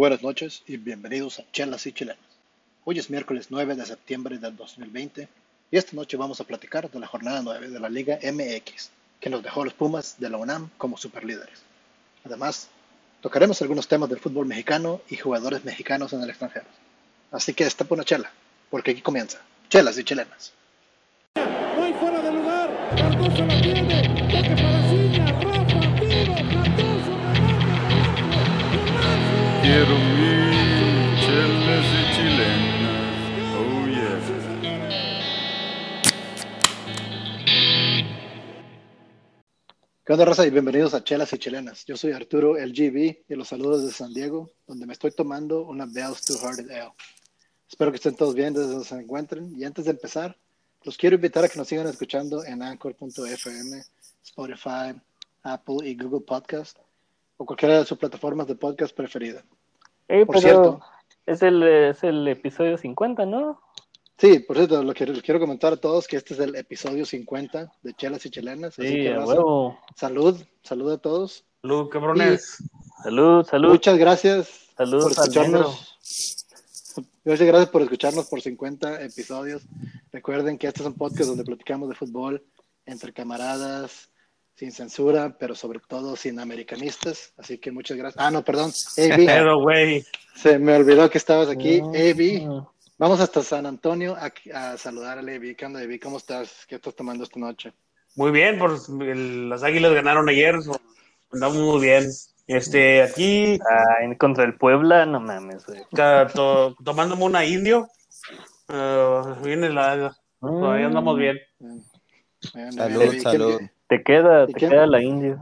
Buenas noches y bienvenidos a Chelas y Chilenas. Hoy es miércoles 9 de septiembre del 2020 y esta noche vamos a platicar de la jornada 9 de la Liga MX, que nos dejó los Pumas de la UNAM como superlíderes. Además, tocaremos algunos temas del fútbol mexicano y jugadores mexicanos en el extranjero. Así que esta una chela, porque aquí comienza Chelas y Chilenas. Hay fuera de lugar, Cardoso la tiene, Quiero chelas y chilenas. Oh. ¿Qué onda, raza? Y bienvenidos a Chelas y Chilenas. Yo soy Arturo LGB y los saludos desde San Diego, donde me estoy tomando una Bell's Two Hearted Ale. Espero que estén todos bien desde donde se encuentren. Y antes de empezar, los quiero invitar a que nos sigan escuchando en Anchor.fm, Spotify, Apple y Google Podcast o cualquiera de sus plataformas de podcast preferida. Ey, Por cierto. Es, el, es el episodio 50, ¿no? Sí, por cierto, lo que les quiero comentar a todos que este es el episodio 50 de Chelas y Chilenas. Así Sí, que, a raza, huevo. salud, salud a todos. Salud, cabrones. Salud, salud. Muchas gracias Salud por escucharnos. Muchas gracias por escucharnos por 50 episodios. Recuerden que este es un podcast donde platicamos de fútbol entre camaradas, sin censura, pero sobre todo sin americanistas. Así que muchas gracias. Ah, no, perdón. AB, Pero, güey. se me olvidó que estabas aquí. Mm. AB, vamos hasta San Antonio a, a saludar a AB. ¿Qué onda, AB? ¿Cómo estás? ¿Qué estás tomando esta noche? Muy bien, pues el- las águilas ganaron ayer. Andamos muy bien. Este, aquí, Ah, en contra del Puebla, no mames, güey. to- tomándome una indio. Ah, viene la. Todavía andamos bien. Bien, Salud, AB, ¿qué- salud. ¿Qué, Te queda, ¿Y te queda la India.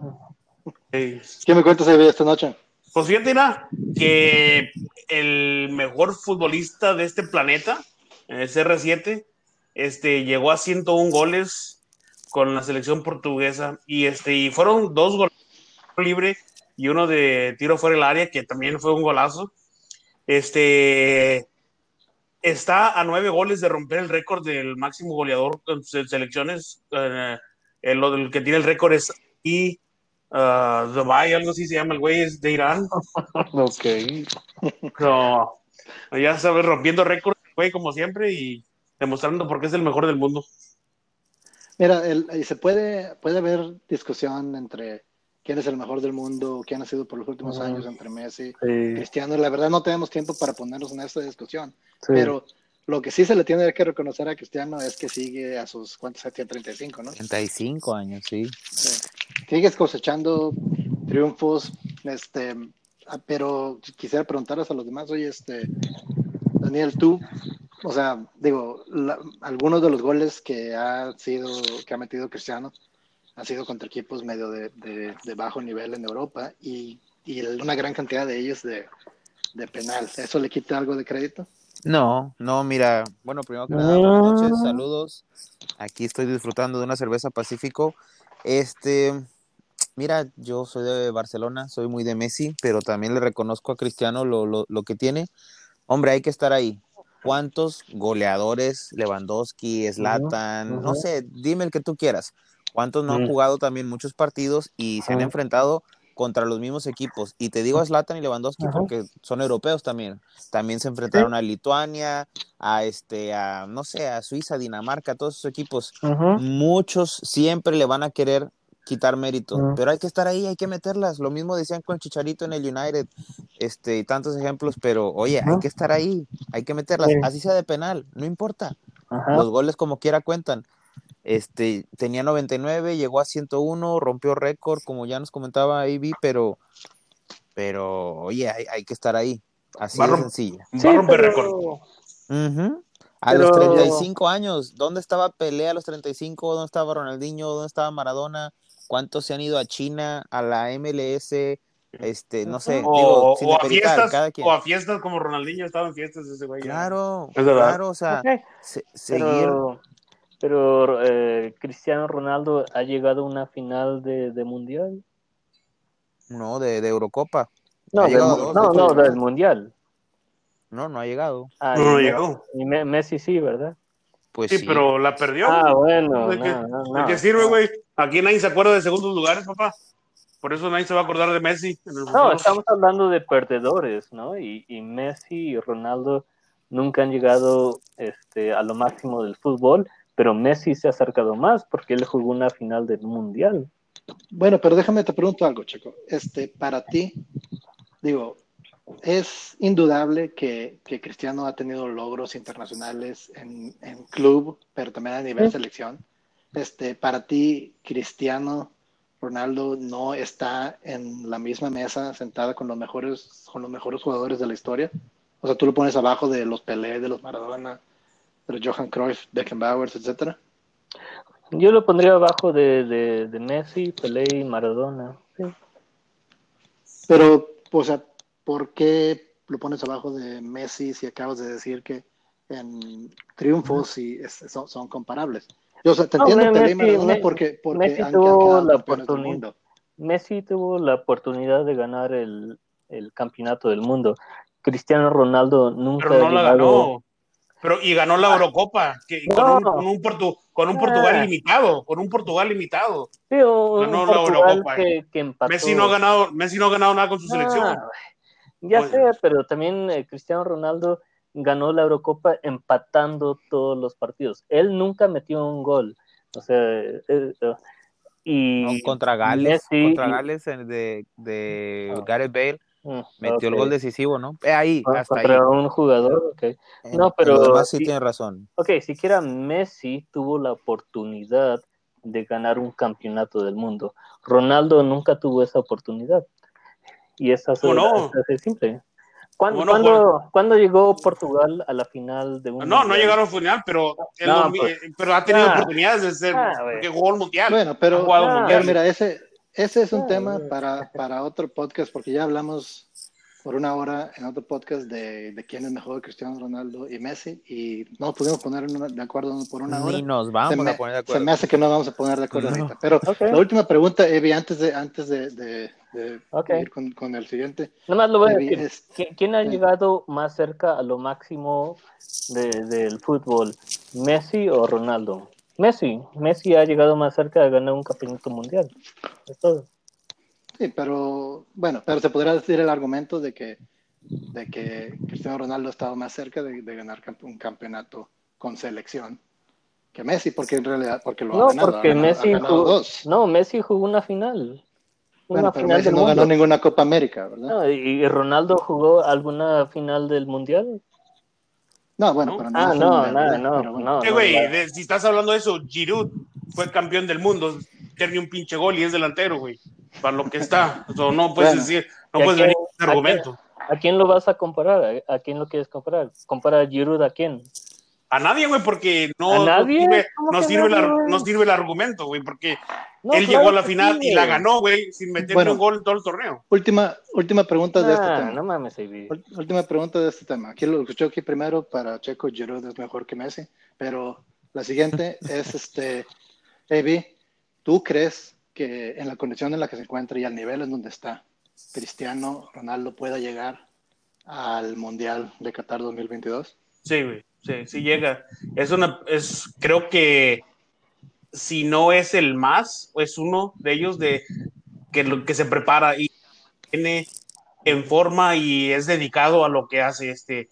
Ey. qué me cuentas, AB, esta noche? Pues fíjate, Ina, que el mejor futbolista de este planeta, eh, CR7, este, llegó a 101 goles con la selección portuguesa y, este, y fueron dos goles libre y uno de tiro fuera del área, que también fue un golazo. Este está a nueve goles de romper el récord del máximo goleador en se- selecciones. eh, el, el que tiene el récord es y Dubai, algo así se llama el güey, es de Irán. Ok. No, ya sabes, rompiendo récords, güey, como siempre, y demostrando por qué es el mejor del mundo. Mira, el- y se puede, puede haber discusión entre quién es el mejor del mundo, quién ha sido por los últimos Ujú. años entre Messi, Sí, Cristiano. La verdad no tenemos tiempo para ponernos en esta discusión, sí. pero lo que sí se le tiene que reconocer a Cristiano es que sigue a sus, ¿cuántos años tiene? 35, ¿no? 35 años, sí. Sí. Sigues cosechando triunfos, este, ah, pero quisiera preguntarles a los demás, oye, este, Daniel, tú, o sea, digo, la- algunos de los goles que ha sido, que ha metido Cristiano, han sido contra equipos medio de, de- de bajo nivel en Europa y, y una gran cantidad de ellos de, de penal. ¿Eso le quita algo de crédito? No, no, mira, bueno, primero que nada, buenas noches, saludos. Aquí estoy disfrutando de una cerveza Pacífico. Este, mira, yo soy de Barcelona, soy muy de Messi, pero también le reconozco a Cristiano lo, lo, lo que tiene. Hombre, hay que estar ahí. ¿Cuántos goleadores, Lewandowski, Zlatan, no ujú. sé, dime el que tú quieras? ¿Cuántos no han Ujú. jugado también muchos partidos y se han enfrentado contra los mismos equipos? Y te digo a Zlatan y Lewandowski porque son europeos también. También se enfrentaron a Lituania, a este, a no sé, a Suiza, Dinamarca, todos esos equipos. Muchos siempre le van a querer quitar mérito, pero hay que estar ahí, hay que meterlas. Lo mismo decían con Chicharito en el United, este, y tantos ejemplos, pero oye, hay que estar ahí, hay que meterlas, Sí. así sea de penal, no importa. Los goles como quiera cuentan. Este, tenía 99, llegó a 101, rompió récord, como ya nos comentaba AB, pero, pero, oye, hay, hay que estar ahí. Así Va a de sencilla. Va Sí, a romper pero- récord. A Pero- los 35 años, ¿dónde estaba Pelé a los 35? ¿Dónde estaba Ronaldinho? ¿Dónde estaba Maradona? ¿Cuántos se han ido a China, a la MLS? Este, no sé, O, digo, sin o a fiestas, cada quien. o a fiestas como Ronaldinho estaba en fiestas ese güey. ya. Claro, Es claro, o sea, Ok, se- seguir. Pero, pero eh, Cristiano Ronaldo ha llegado a una final de, de mundial. No, de, de Eurocopa. No, del dos, no, de no, del mundial. No, no ha llegado. Ah, No, no ha y- llegado. Y Me- Messi sí, ¿verdad? Pues Sí, sí. pero la perdió. Ah, bueno. ¿De no, qué, no, ¿De no. qué sirve, güey? Aquí nadie se acuerda de segundos lugares, papá. Por eso nadie se va a acordar de Messi. No, estamos hablando de perdedores, ¿no? Y, y Messi y Ronaldo nunca han llegado este, a lo máximo del fútbol, pero Messi se ha acercado más porque él jugó una final del Mundial. Bueno, pero déjame te pregunto algo, Checo. Este, para ti, digo, es indudable que, que Cristiano ha tenido logros internacionales en, en club, pero también a nivel Sí. selección. Este, para ti, Cristiano Ronaldo no está en la misma mesa sentada con los mejores, con los mejores jugadores de la historia. O sea, tú lo pones abajo de los Pelé, de los Maradona, los Johan Cruyff, Beckenbauer, etcétera. Yo lo pondría abajo de, de, de Messi, Pelé y Maradona. Sí. Pero, o sea, ¿por qué lo pones abajo de Messi si acabas de decir que en triunfos es- son, son comparables? Yo, o sea, te No, entiendo Pelé y Maradona Me- porque, porque Messi han, tuvo han la oportunidad. mundo. Messi tuvo la oportunidad de ganar el, el campeonato del mundo. Cristiano Ronaldo nunca Pero no ha la llegado- ganó. Pero, y ganó la Eurocopa, que, con, un, con, un Portu- con un Ah. Portugal limitado, con un Portugal limitado. Ganó la Portugal Eurocopa. que, que empató. Messi no ha ganado, Messi no ha ganado nada con su selección. Ah, ya Pues- sé, pero también eh, Cristiano Ronaldo ganó la Eurocopa empatando todos los partidos. Él nunca metió un gol. O sea, eh, eh, y No, contra Gales, Messi contra y- Gales de, de Ah. Gareth Bale, Mm, metió el ok. gol decisivo, ¿no? Eh, ahí, Ah, hasta ahí. un jugador, ok. En- No, pero lo demás sí sí- tiene razón. Ok, siquiera Messi tuvo la oportunidad de ganar un campeonato del mundo. Ronaldo nunca tuvo esa oportunidad. Y es así, ¿Cómo no? simple. ¿Cuándo, ¿Cómo no, cuándo- cuándo llegó Portugal a la final de un No, no mundial? llegaron al final, pero, No, pues. eh, pero ha tenido Ah. oportunidades de ser, Ah, porque jugó el mundial. Bueno, Ah. pero mundial. mira, ese, ese es un Ah, tema para, para otro podcast, porque ya hablamos por una hora en otro podcast de, de quién es mejor, Cristiano Ronaldo y Messi, y no nos pudimos poner de acuerdo por una hora. Ni nos se vamos me, a poner de se acuerdo. me hace que no vamos a poner de acuerdo No. ahorita. Pero la última pregunta, Evi, antes de, antes de, de- ir con, con el siguiente. Nada más lo voy a Evi, decir. es- ¿Qui- ¿Quién ha llegado más cerca a lo máximo de- del fútbol? ¿Messi o Ronaldo? Messi. Messi ha llegado más cerca de ganar un campeonato mundial. Es todo. Sí, pero bueno, pero se podrá decir el argumento de que, de que Cristiano Ronaldo ha estado más cerca de, de ganar un campeonato con selección que Messi, porque en realidad, porque lo ha No, ganado. porque ha ganado- Messi ha ganado jugó, dos. no, Messi jugó una final. Una Bueno, pero final Messi no mundo. ganó ninguna Copa América, ¿verdad? No, y Ronaldo jugó alguna final del mundial. No, bueno, ¿No? pero no Ah, no, no, ¿verdad? no, Pero bueno. no. Güey, de- si estás hablando de eso, Giroud fue campeón del mundo, tiene un pinche gol y es delantero, güey. Para lo que está. O sea, no puedes Bueno. decir, ¿Y no puedes venir con ese a quién- argumento. ¿A quién lo vas a comparar? ¿A, a quién lo quieres comparar? ¿Compara a Giroud a quién? A nadie, güey, porque no, ¿A no nadie? sirve, ¿Cómo no sirve, nadie, no sirve el argumento, güey, porque No, él claro llegó a la final sí, y la ganó, güey, sin meter Bueno. un gol en todo el torneo. Última, última pregunta de este Ah, tema. no mames, Última pregunta de este tema. Aquí lo escuché aquí primero para Checo Giroud es mejor que Messi, pero la siguiente es este, Evi, ¿tú crees que en la condición en la que se encuentra y al nivel en donde está, Cristiano Ronaldo pueda llegar al Mundial de Qatar 2022? Sí, güey, sí, sí llega. Es una, es, creo que si no es el más, es uno de ellos de que, lo- que se prepara y tiene en forma y es dedicado a lo que hace. Este,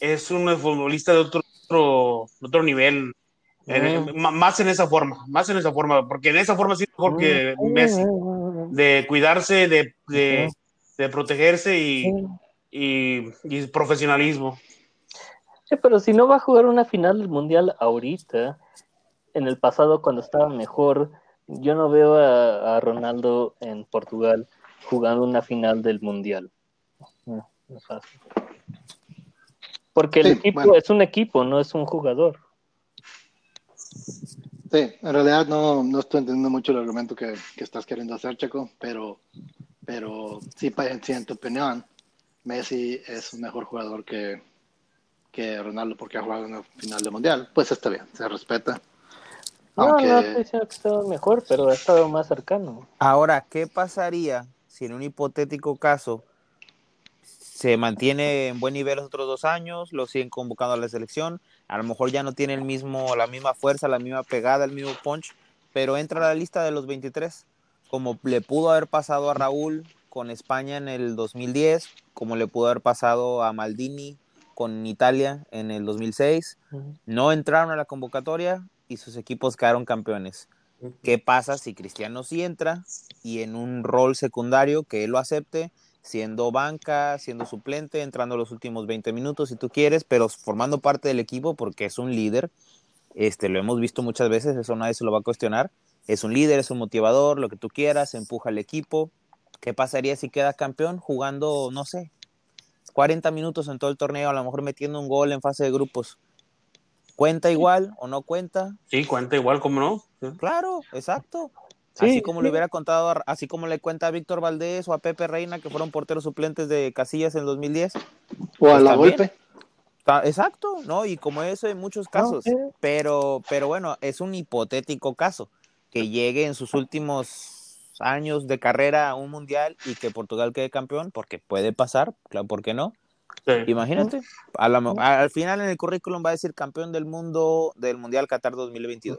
es un futbolista de otro, otro, otro nivel. Mm. ma- más en esa forma, más en esa forma, porque en esa forma sí es mejor que Messi, de cuidarse, de, de, de protegerse y, y, y profesionalismo. Sí, pero si no va a jugar una final del mundial ahorita, en el pasado cuando estaba mejor, yo no veo a, a Ronaldo en Portugal jugando una final del mundial. No, no es fácil. Porque el Sí, equipo bueno. es un equipo, no es un jugador. Sí, en realidad no, no estoy entendiendo mucho el argumento que, que estás queriendo hacer, Checo, pero, pero sí, en tu opinión, Messi es un mejor jugador que, que Ronaldo porque ha jugado en una final de mundial. Pues está bien, se respeta. No, Aunque, no estoy diciendo que estaba mejor, pero ha estado más cercano. Ahora, ¿qué pasaría si en un hipotético caso se mantiene en buen nivel los otros dos años, lo siguen convocando a la selección, a lo mejor ya no tiene el mismo, la misma fuerza, la misma pegada, el mismo punch, pero entra a la lista de los 23 como le pudo haber pasado a Raúl con España en el 2010, como le pudo haber pasado a Maldini con Italia en el 2006. No entraron a la convocatoria y sus equipos quedaron campeones. ¿Qué pasa si Cristiano sí entra y en un rol secundario que él lo acepte, siendo banca, siendo suplente, entrando los últimos 20 minutos si tú quieres, pero formando parte del equipo porque es un líder? Este, lo hemos visto muchas veces, eso nadie se lo va a cuestionar. Es un líder, es un motivador, lo que tú quieras, empuja al equipo. ¿Qué pasaría si queda campeón jugando, no sé, 40 minutos en todo el torneo, a lo mejor metiendo un gol en fase de grupos? ¿Cuenta igual o no cuenta? Sí, cuenta igual, ¿cómo no? Claro, exacto. Sí, así como sí. le hubiera contado, a- así como le cuenta a Víctor Valdés o a Pepe Reina, que fueron porteros suplentes de Casillas en el 2010. O a Pues la también. golpe. Exacto, ¿no? Y como eso en muchos casos. sí. Pero, pero bueno, es un hipotético caso que llegue en sus últimos años de carrera a un mundial y que Portugal quede campeón, porque puede pasar, claro, ¿por qué no? Sí. Imagínate, a la al final en el currículum va a decir campeón del mundo del Mundial Qatar 2022.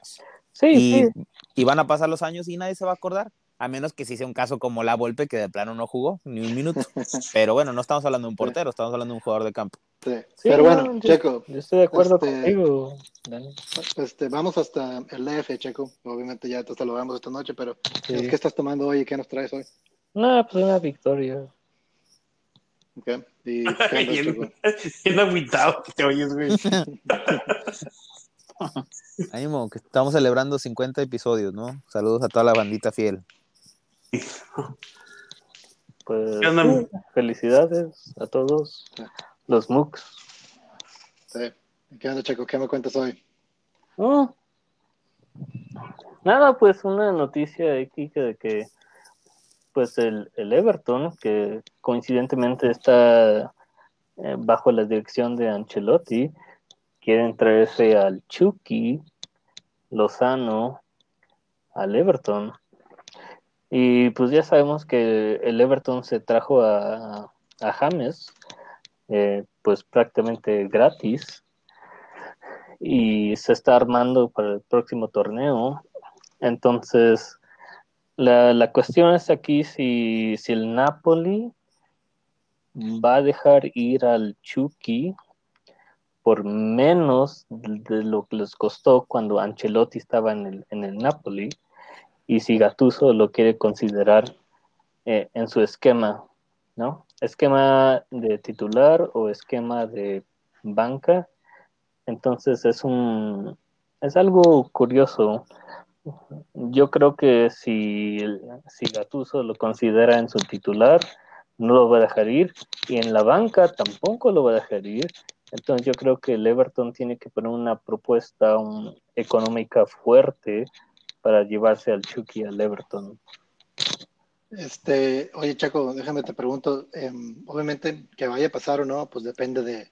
Sí, Y, sí. y van a pasar los años y nadie se va a acordar, a menos que si sea un caso como la Volpe que de plano no jugó ni un minuto. Pero bueno, no estamos hablando de un portero, estamos hablando de un jugador de campo. Sí. Sí, Pero bueno, yo- Checo, Yo estoy de acuerdo Este- contigo. Este, vamos hasta el DF, Checo. Obviamente ya te saludamos esta noche, pero Sí. ¿qué estás tomando hoy y qué nos traes hoy? No, pues una victoria. Ok. ¿Y bien agüitado que te oyes, güey. Ánimo, que estamos celebrando 50 episodios, ¿no? Saludos a toda la bandita fiel. Pues ¿Qué onda? sí, felicidades a todos los MOOCs. Sí. ¿Qué onda, Checo? ¿Qué me cuentas hoy? Nada, pues una noticia aquí que de que pues el, el Everton, que coincidentemente está eh, bajo la dirección de Ancelotti, quieren traerse al Chucky Lozano al Everton. Y pues ya sabemos que el Everton se trajo a, James, eh, pues prácticamente gratis y se está armando para el próximo torneo. Entonces, la, la cuestión es aquí si, si el Napoli va a dejar ir al Chucky por menos de lo que les costó cuando Ancelotti estaba en el, en el Napoli y si Gattuso lo quiere considerar eh, en su esquema, ¿no? Esquema de titular o esquema de banca. Entonces es un es algo curioso. Yo creo que si, si Gattuso lo considera en su titular, no lo va a dejar ir. Y en la banca tampoco lo va a dejar ir. Entonces yo creo que el Everton tiene que poner una propuesta económica fuerte para llevarse al Chucky al Everton. Este, oye, Chaco, déjame te pregunto, em, obviamente que vaya a pasar o no, pues depende de,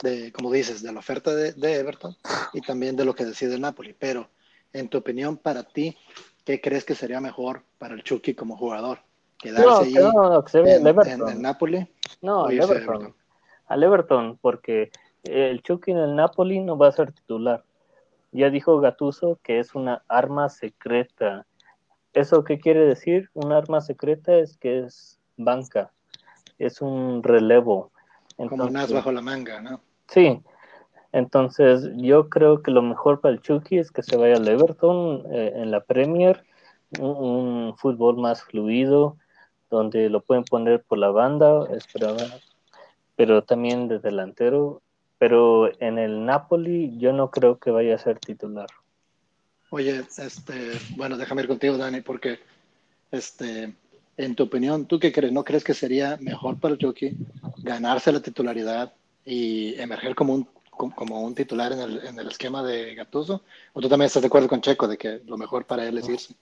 de como dices, de la oferta de, de Everton y también de lo que decide el Napoli. Pero, en tu opinión, para ti, ¿qué crees que sería mejor para el Chucky como jugador? No, ¿Quedarse ahí que no, no, que se en, Everton. en el Napoli? No, a Everton. Everton? Al Everton, porque el Chucky en el Napoli no va a ser titular. Ya dijo Gatuso que es una arma secreta. ¿Eso qué quiere decir? Un arma secreta es que es banca, es un relevo. Como un as Entonces, bajo la manga, ¿no? Sí, entonces yo creo que lo mejor para el Chucky es que se vaya al Everton eh, en la Premier, un, un fútbol más fluido, donde lo pueden poner por la banda, esperaba, pero también de delantero. Pero en el Napoli yo no creo que vaya a ser titular. Oye, este, bueno, déjame ir contigo, Dani, porque, este, en tu opinión, ¿tú qué crees? ¿No crees que sería mejor para el Chucky ganarse la titularidad y emerger como un, como, como un titular en el, en el esquema de Gattuso? ¿O tú también estás de acuerdo con Checo de que lo mejor para él es irse?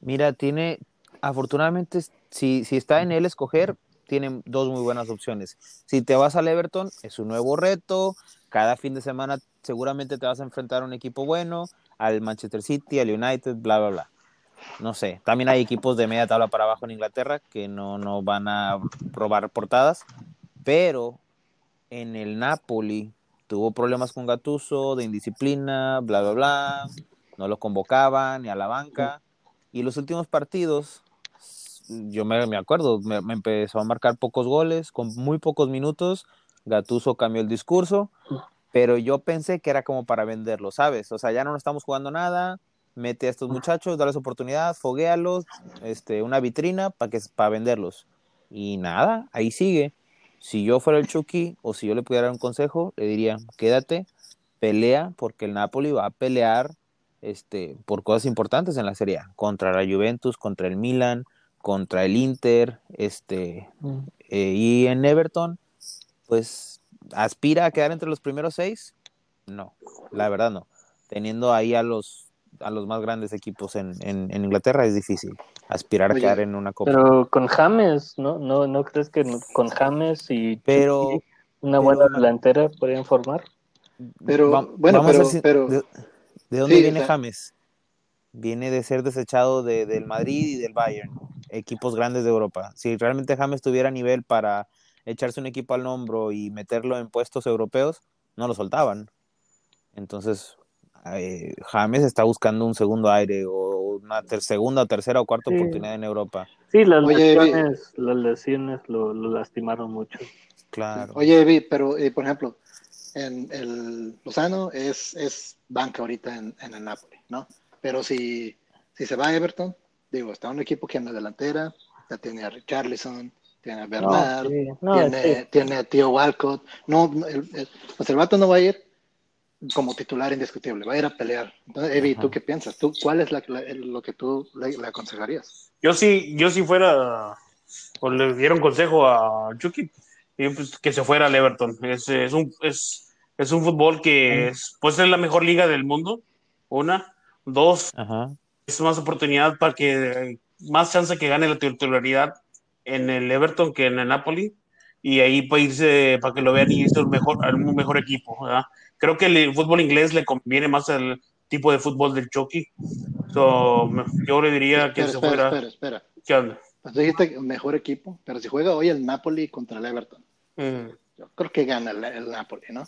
Mira, tiene, afortunadamente, si, si está en él escoger, tiene dos muy buenas opciones. Si te vas al Everton, es un nuevo reto. Cada fin de semana seguramente te vas a enfrentar a un equipo bueno, al Manchester City, al United, bla, bla, bla. No sé, también hay equipos de media tabla para abajo en Inglaterra que no, no van a robar portadas, pero en el Napoli tuvo problemas con Gattuso, de indisciplina, bla, bla, bla. No lo convocaban ni a la banca. Y los últimos partidos, yo me, me acuerdo, me, me empezó a marcar pocos goles, con muy pocos minutos. Gatuso cambió el discurso, pero yo pensé que era como para venderlo, ¿sabes? O sea, ya no estamos jugando nada, mete a estos muchachos, darles oportunidad, foguealos, este, una vitrina para que para venderlos. Y nada, ahí sigue. Si yo fuera el Chucky o si yo le pudiera dar un consejo, le diría, quédate, pelea, porque el Napoli va a pelear este, por cosas importantes en la Serie A, contra la Juventus, contra el Milan, contra el Inter, este, Mm. eh, y en Everton, pues aspira a quedar entre los primeros seis. No, la verdad no. Teniendo ahí a los a los más grandes equipos en, en, en Inglaterra es difícil aspirar Oye, a quedar en una copa. Pero con James, ¿no? ¿No, no crees que no- con James y Pero- Chucky una pero- buena delantera podrían formar? Pero, Va- bueno, vamos a pero- si- pero- ¿de, de dónde Sí, o viene sea- James? Viene de ser desechado de, del Madrid y del Bayern, equipos grandes de Europa. Si realmente James tuviera nivel para echarse un equipo al hombro y meterlo en puestos europeos, no lo soltaban. Entonces, eh, James está buscando un segundo aire o una ter- segunda tercera o cuarta Sí. oportunidad en Europa. Sí, las Oye, lesiones, las lesiones lo, lo lastimaron mucho. Claro. Oye, Evi, pero eh, por ejemplo, en el Lozano es, es banca ahorita en, en el Napoli, ¿no? Pero si, si se va a Everton, digo, está un equipo que en la delantera ya tiene a Richarlison, tiene a Bernard, sí. No, tiene, sí. tiene a Tío Walcott. No, el, el, pues el vato no va a ir como titular indiscutible, va a ir a pelear. Entonces, Evi. ¿tú qué piensas? ¿Tú, ¿Cuál es la- la- lo que tú le, le aconsejarías? Yo sí, yo si fuera, o le diera un consejo a Chucky, pues, que se fuera al Everton. Es, es, un, es, es un fútbol que es, pues es la mejor liga del mundo, una. Dos, Ajá. Es más oportunidad para que, más chance que gane la titularidad en el Everton que en el Napoli. Y ahí para irse, para que lo vean y irse un mejor, un mejor equipo. ¿verdad? Creo que el fútbol inglés le conviene más al tipo de fútbol del Chucky. So, yo le diría que Espera, se espera, fuera. espera, espera. ¿Qué onda? Pues dijiste mejor equipo, pero si juega hoy el Napoli contra el Everton, Mm. yo creo que gana el, el Napoli, ¿no?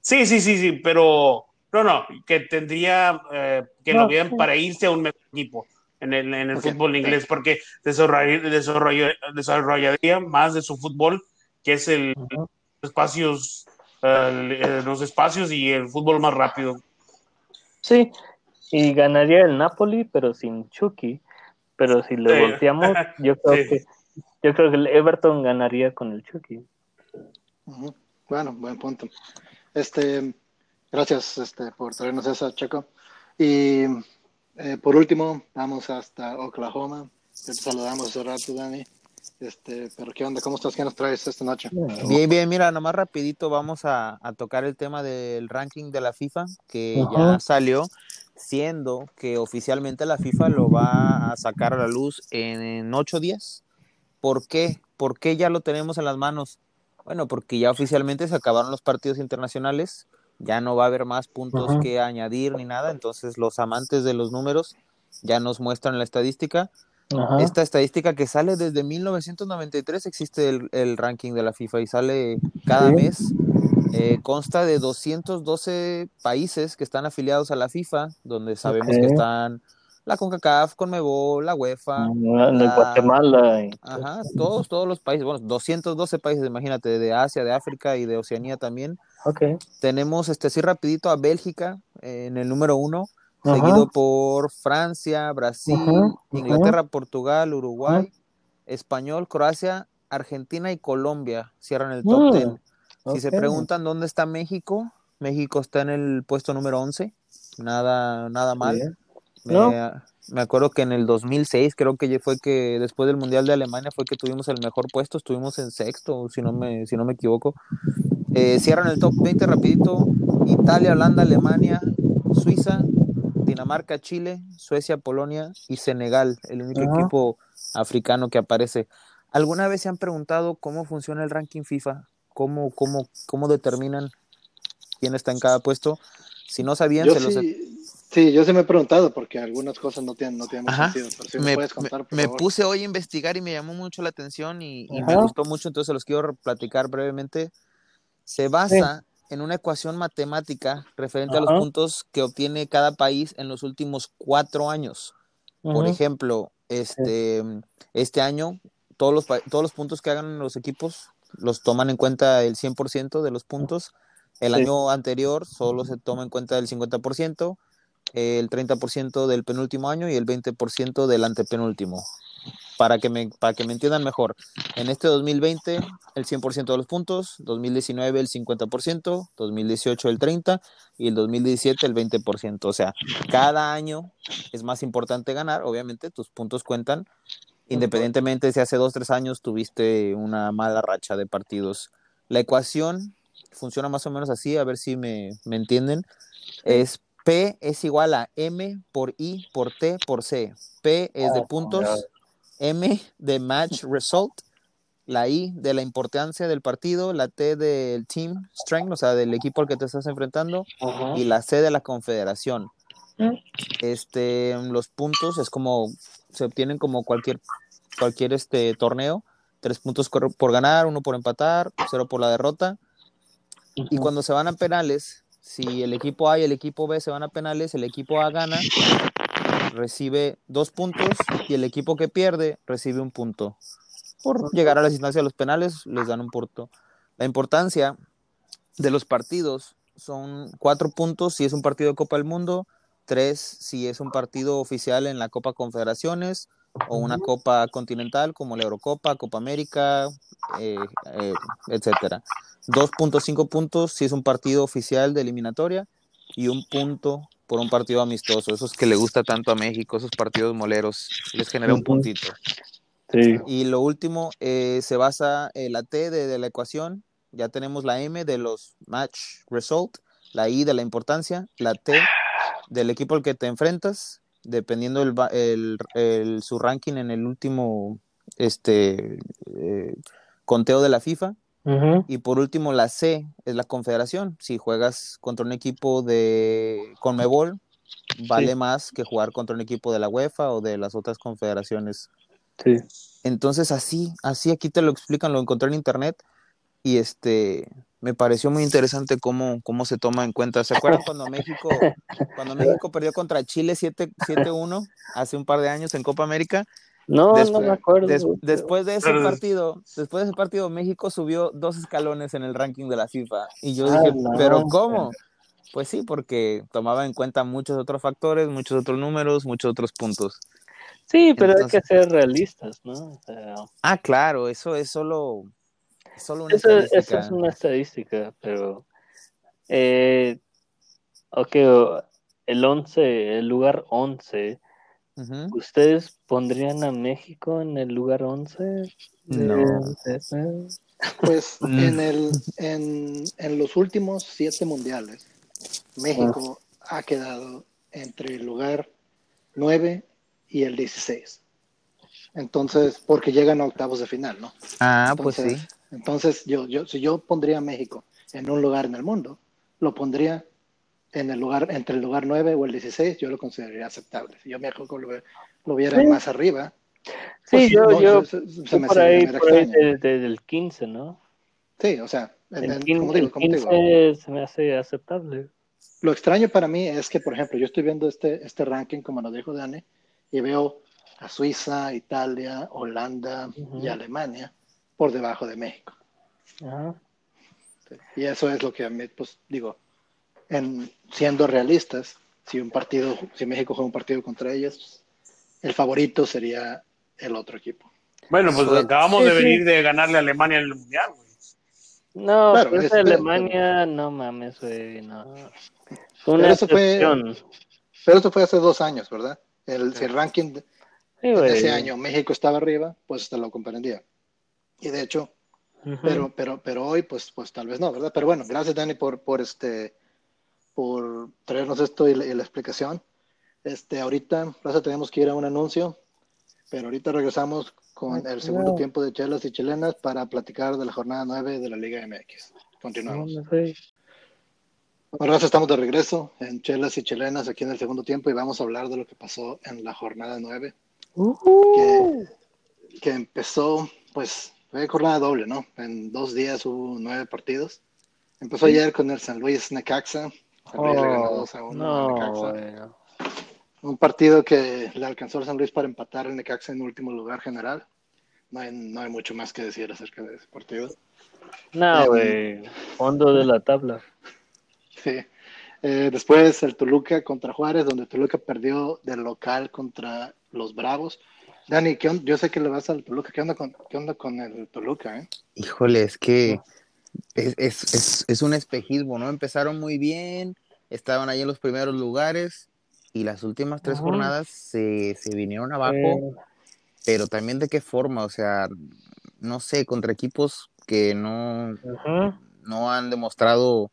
Sí, sí, sí, sí, pero no, no, que tendría eh, que No, lo vean sí. para irse a un mejor equipo en el, en el fútbol inglés, porque desarrollaría, desarrollaría, desarrollaría más de su fútbol, que es el espacios, eh, los espacios y el fútbol más rápido. Sí, y ganaría el Napoli, pero sin Chucky. Pero si le Sí. volteamos, yo creo Sí. que yo creo que el Everton ganaría con el Chucky. Bueno, buen punto. Este, gracias este, por traernos esa, Checo. Y eh, por último, vamos hasta Oklahoma. Te saludamos hace rato, Dani. Este, pero ¿qué onda? ¿Cómo estás? ¿Qué nos traes esta noche? Bien, bien, mira, nomás rapidito vamos a, a tocar el tema del ranking de la FIFA, que Ajá. ya salió, siendo que oficialmente la FIFA lo va a sacar a la luz en, en ocho días. ¿Por qué? ¿Por qué ya lo tenemos en las manos? Bueno, porque ya oficialmente se acabaron los partidos internacionales, ya no va a haber más puntos Ajá. que añadir ni nada, entonces los amantes de los números ya nos muestran la estadística. Ajá. Esta estadística que sale desde 1993 existe el, el ranking de la FIFA y sale cada Sí. mes. Eh, consta de 212 países que están afiliados a la FIFA, donde sabemos que están la CONCACAF, CONMEBOL, la UEFA, En la- Guatemala. ajá, todos, todos los países, bueno, 212 países, imagínate, de Asia, de África y de Oceanía también. Ok. Tenemos este así rapidito a Bélgica eh, en el número uno, seguido por Francia, Brasil. Inglaterra, Portugal, Uruguay, Español, Croacia, Argentina y Colombia cierran el top Mm, 10. Si se preguntan dónde está México, México está en el puesto número 11, nada, nada mal. Me, No. me acuerdo que en el 2006, creo que fue que después del Mundial de Alemania fue que tuvimos el mejor puesto, estuvimos en sexto, si no me, si no me equivoco. Eh, cierran el top 20 rapidito, Italia, Holanda, Alemania, Suiza, Dinamarca, Chile, Suecia, Polonia y Senegal, el único equipo africano que aparece. ¿Alguna vez se han preguntado cómo funciona el ranking FIFA? ¿Cómo, cómo, cómo determinan quién está en cada puesto? Si no sabían, Yo se los sí, sí, yo sí me he preguntado porque algunas cosas no tienen, no tienen Ajá. sentido. Pero si me, me, puedes contar, me- por me favor. puse hoy a investigar y me llamó mucho la atención y, y me gustó mucho, entonces se los quiero platicar brevemente. Se basa en una ecuación matemática referente a los puntos que obtiene cada país en los últimos cuatro años. Por ejemplo, este, este año, todos los, todos los puntos que hagan los equipos los toman en cuenta el 100% de los puntos. El Sí. año anterior solo se toma en cuenta el 50%, el 30% del penúltimo año y el 20% del antepenúltimo. Para que, me, para que me entiendan mejor, en este 2020 el 100% de los puntos, 2019 el 50%, 2018 el 30% y el 2017 el 20%. O sea, cada año es más importante ganar, obviamente tus puntos cuentan, independientemente si hace dos, tres años tuviste una mala racha de partidos. La ecuación funciona más o menos así, a ver si me, me entienden. Es P es igual a M por I por T por C. P es de Oh, puntos. M de match result, la I de la importancia del partido, la T del team strength, o sea, del equipo al que te estás enfrentando, y la C de la confederación. Este, los puntos es como se obtienen como cualquier cualquier este torneo, tres puntos por, ganar, uno por empatar, cero por la derrota. Y cuando se van a penales, si el equipo A y el equipo B se van a penales, el equipo A gana, recibe dos puntos y el equipo que pierde recibe un punto. Por llegar a las instancias de los penales, les dan un punto. La importancia de los partidos son cuatro puntos si es un partido de Copa del Mundo, tres si es un partido oficial en la Copa Confederaciones o una Copa Continental como la Eurocopa, Copa América, eh, eh, etcétera. 2.5 puntos si es un partido oficial de eliminatoria y un punto por un partido amistoso. Esos que le gusta tanto a México, esos partidos moleros, les genera un puntito. Sí. Y lo último, eh, se basa en la T de, de la ecuación, ya tenemos la M de los match result, la I de la importancia, la T del equipo al que te enfrentas, dependiendo el- el- su ranking en el último este, eh, conteo de la FIFA. Y por último, la C es la confederación. Si juegas contra un equipo de Conmebol, vale Sí. más que jugar contra un equipo de la UEFA o de las otras confederaciones. Sí. Entonces así, así aquí te lo explican, lo encontré en internet y este me pareció muy interesante cómo, cómo se toma en cuenta. ¿Se acuerdan cuando México, cuando México perdió contra Chile 7 7-1 hace un par de años en Copa América? No, Después- no me acuerdo. Des- después de ese Pero- partido, después de ese partido, México subió dos escalones en el ranking de la FIFA. Y yo Ah, dije, no. ¿pero cómo? Pues sí, porque tomaba en cuenta muchos otros factores, muchos otros números, muchos otros puntos. Sí, pero Entonces- hay que ser realistas, ¿no? O sea, Ah, claro, eso es solo, es solo una eso, eso estadística. es una estadística, pero. Eh, ok, el 11, el lugar 11, ¿ustedes pondrían a México en el lugar 11? de- No. Pues Mm. en, el, en, en los últimos siete mundiales, México ha quedado entre el lugar 9 y el 16. Entonces, porque llegan a octavos de final, ¿no? Ah, pues Entonces, sí. entonces yo, yo, si yo pondría a México en un lugar en el mundo, lo pondría en el lugar, entre el lugar 9 o el 16, yo lo consideraría aceptable. Si yo México lo, lo viera Sí. más arriba, Sí, pues, yo, no, yo, se, se- me por me ahí, por ahí extraño. de- de- del 15, ¿no? Sí, o sea, El, en- 15, como digo, el como te digo, 15 se me hace aceptable. Lo extraño para mí es que, por ejemplo, yo estoy viendo este, este ranking, como nos dijo Dani, y veo a Suiza, Italia, Holanda Ujú. y Alemania por debajo de México. Ajá. Sí. Y eso es lo que a mí, pues digo, en, siendo realistas, si un partido, si México juega un partido contra ellos, el favorito sería el otro equipo. Bueno, pues acabamos Sí, de sí. venir de ganarle a Alemania en el Mundial, güey. No, Claro, pero es- esa Alemania, no mames, güey, no. Fue una Pero eso fue-. Pero eso fue hace dos años, ¿verdad? El, si el ranking de, Sí, ese año México estaba arriba, pues te lo comprendía. Y de hecho, Ujú. pero, pero, pero hoy, pues, pues tal vez no, ¿verdad? Pero bueno, gracias Dani por, por este, por traernos esto y la, y la explicación. Este, ahorita, Raza, tenemos que ir a un anuncio, pero ahorita regresamos con el segundo no. tiempo de chelas y chilenas para platicar de la jornada 9 de la Liga MX. No Continuamos. Bueno, Raza, estamos de regreso en chelas y chilenas aquí en el segundo tiempo y vamos a hablar de lo que pasó en la jornada 9. Ujú. que empezó, pues, fue jornada doble, ¿no? En dos días hubo nueve partidos. Empezó ayer con el San Luis Necaxa. San Luis le ganó Oh, 2 a 1 a no, Necaxa. güey, no. Un partido que le alcanzó al San Luis para empatar en Necaxa en último lugar general. No hay, no hay mucho más que decir acerca de ese partido. No, Eh, güey. Fondo de la tabla. Sí. Eh, después el Toluca contra Juárez, donde Toluca perdió del local contra los Bravos. Dani, ¿qué on- yo sé que le vas al Toluca. ¿Qué onda con, qué onda con el Toluca? Eh? Híjole, es que es, es, es, es un espejismo, ¿no? Empezaron muy bien, estaban ahí en los primeros lugares y las últimas tres jornadas se, se vinieron abajo, Eh, pero también de qué forma, o sea, no sé, contra equipos que no, no han demostrado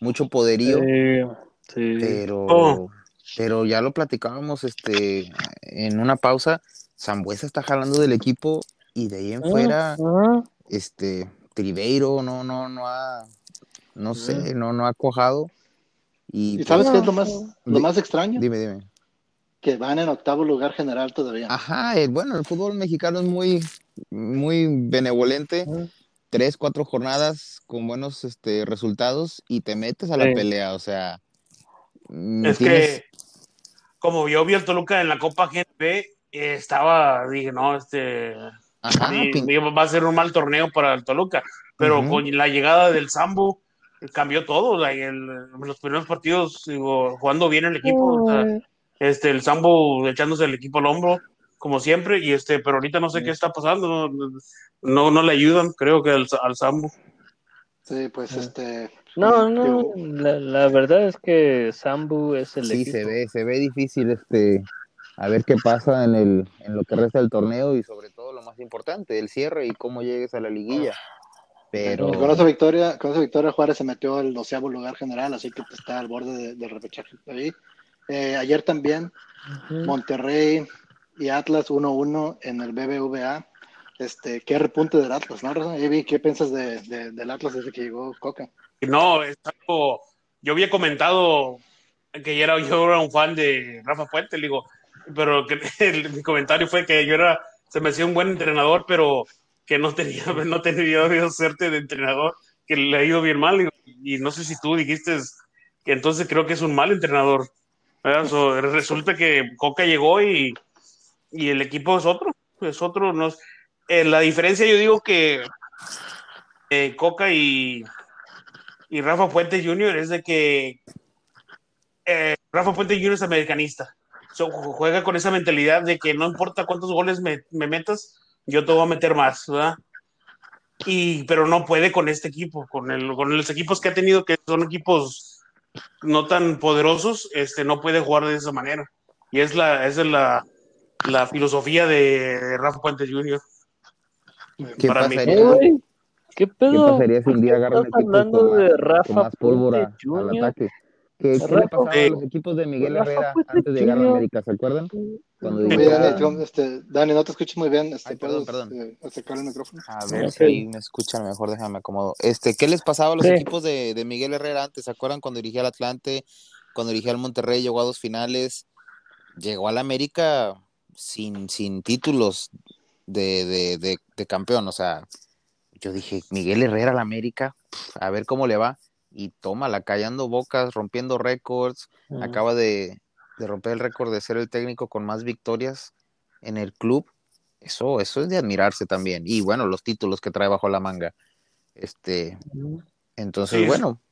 mucho poderío, Sí, sí. pero, Oh. pero ya lo platicábamos este, en una pausa, Zambuesa está jalando del equipo y de ahí en fuera Ujú. este Tribeiro no no no ha no sé no no ha cuajado y ¿Y pues, sabes qué es lo más, lo más extraño? dime dime Que van en octavo lugar general todavía. ajá bueno el fútbol mexicano es muy muy benevolente Ujú. tres cuatro jornadas con buenos este resultados y te metes a la Sí. pelea o sea mm, Es tienes- que, como yo vi al Toluca en la Copa GNP, eh, estaba, dije, no, este ajá, digo, va a ser un mal torneo para el Toluca, pero Ujú. con la llegada del Sambo cambió todo. el- los primeros partidos, digo, jugando bien el equipo, o sea, este, el Sambo echándose el equipo al hombro, como siempre, y este, pero ahorita no sé qué está pasando, no, no, no le ayudan, creo que al, al Sambo. Sí, pues este. No, no, digo, la, la verdad es que Sambu es el sí equipo. se ve se ve difícil este a ver qué pasa en el en lo que resta del torneo y sobre todo lo más importante el cierre y cómo llegues a la liguilla pero Con esa victoria, con esa victoria Juárez se metió al doceavo lugar general, así que pues, está al borde de- del repechaje ahí. Eh, ayer también Ujú. Monterrey y Atlas 1-1 en el BBVA. Este, qué repunte del Atlas, ¿no? Evi, ¿qué piensas de, de- del Atlas desde que llegó Coca? No, es algo, yo había comentado que yo era, yo era un fan de Rafa Puente, le digo, pero mi comentario fue que yo era, se me hacía un buen entrenador, pero que no tenía, no tenía suerte de entrenador, que le ha ido bien mal, y no sé si tú dijiste que entonces creo que es un mal entrenador. resulta que Coca llegó y, y el equipo es otro, es otro. No, es- eh, la diferencia yo digo que Coca y, y Rafa Puente Jr. es de que eh, Rafa Puente Jr. es americanista. So, juega con esa mentalidad de que no importa cuántos goles me, me metas, yo te voy a meter más, ¿verdad? Y, pero no puede con este equipo, con, el, con los equipos que ha tenido, que son equipos no tan poderosos, este, no puede jugar de esa manera. Y es la, esa es la, la filosofía de Rafa Puente Jr. ¿Qué para mí. pasaría, Güey, ¿Qué qué pedo? pasaría si un día agarran estás equipos hablando con de Rafa con más pólvora Puente al ataque? ¿Qué, qué le pasaba Sí. a los equipos de Miguel Herrera Puente antes de llegar a. América? ¿Se acuerdan? Cuando Dani, este, Dani, no te escucho muy bien. Este, Ay, perdón, ¿Puedes perdón. eh, acercar el micrófono? A ver Ok. si ahí me escuchan mejor, déjame acomodo. Este, ¿qué les pasaba a los Sí. equipos de, de Miguel Herrera antes? ¿Se acuerdan cuando dirigía al Atlante, cuando dirigía al Monterrey, llegó a dos finales, llegó al América sin, sin títulos de, de, de, de campeón? O sea, yo dije, Miguel Herrera al América, a ver cómo le va. Y tómala, callando bocas, rompiendo récords, acaba de, de romper el récord de ser el técnico con más victorias en el club. Eso, eso es de admirarse también. Y bueno, los títulos que trae bajo la manga. Este, entonces, Sí, bueno,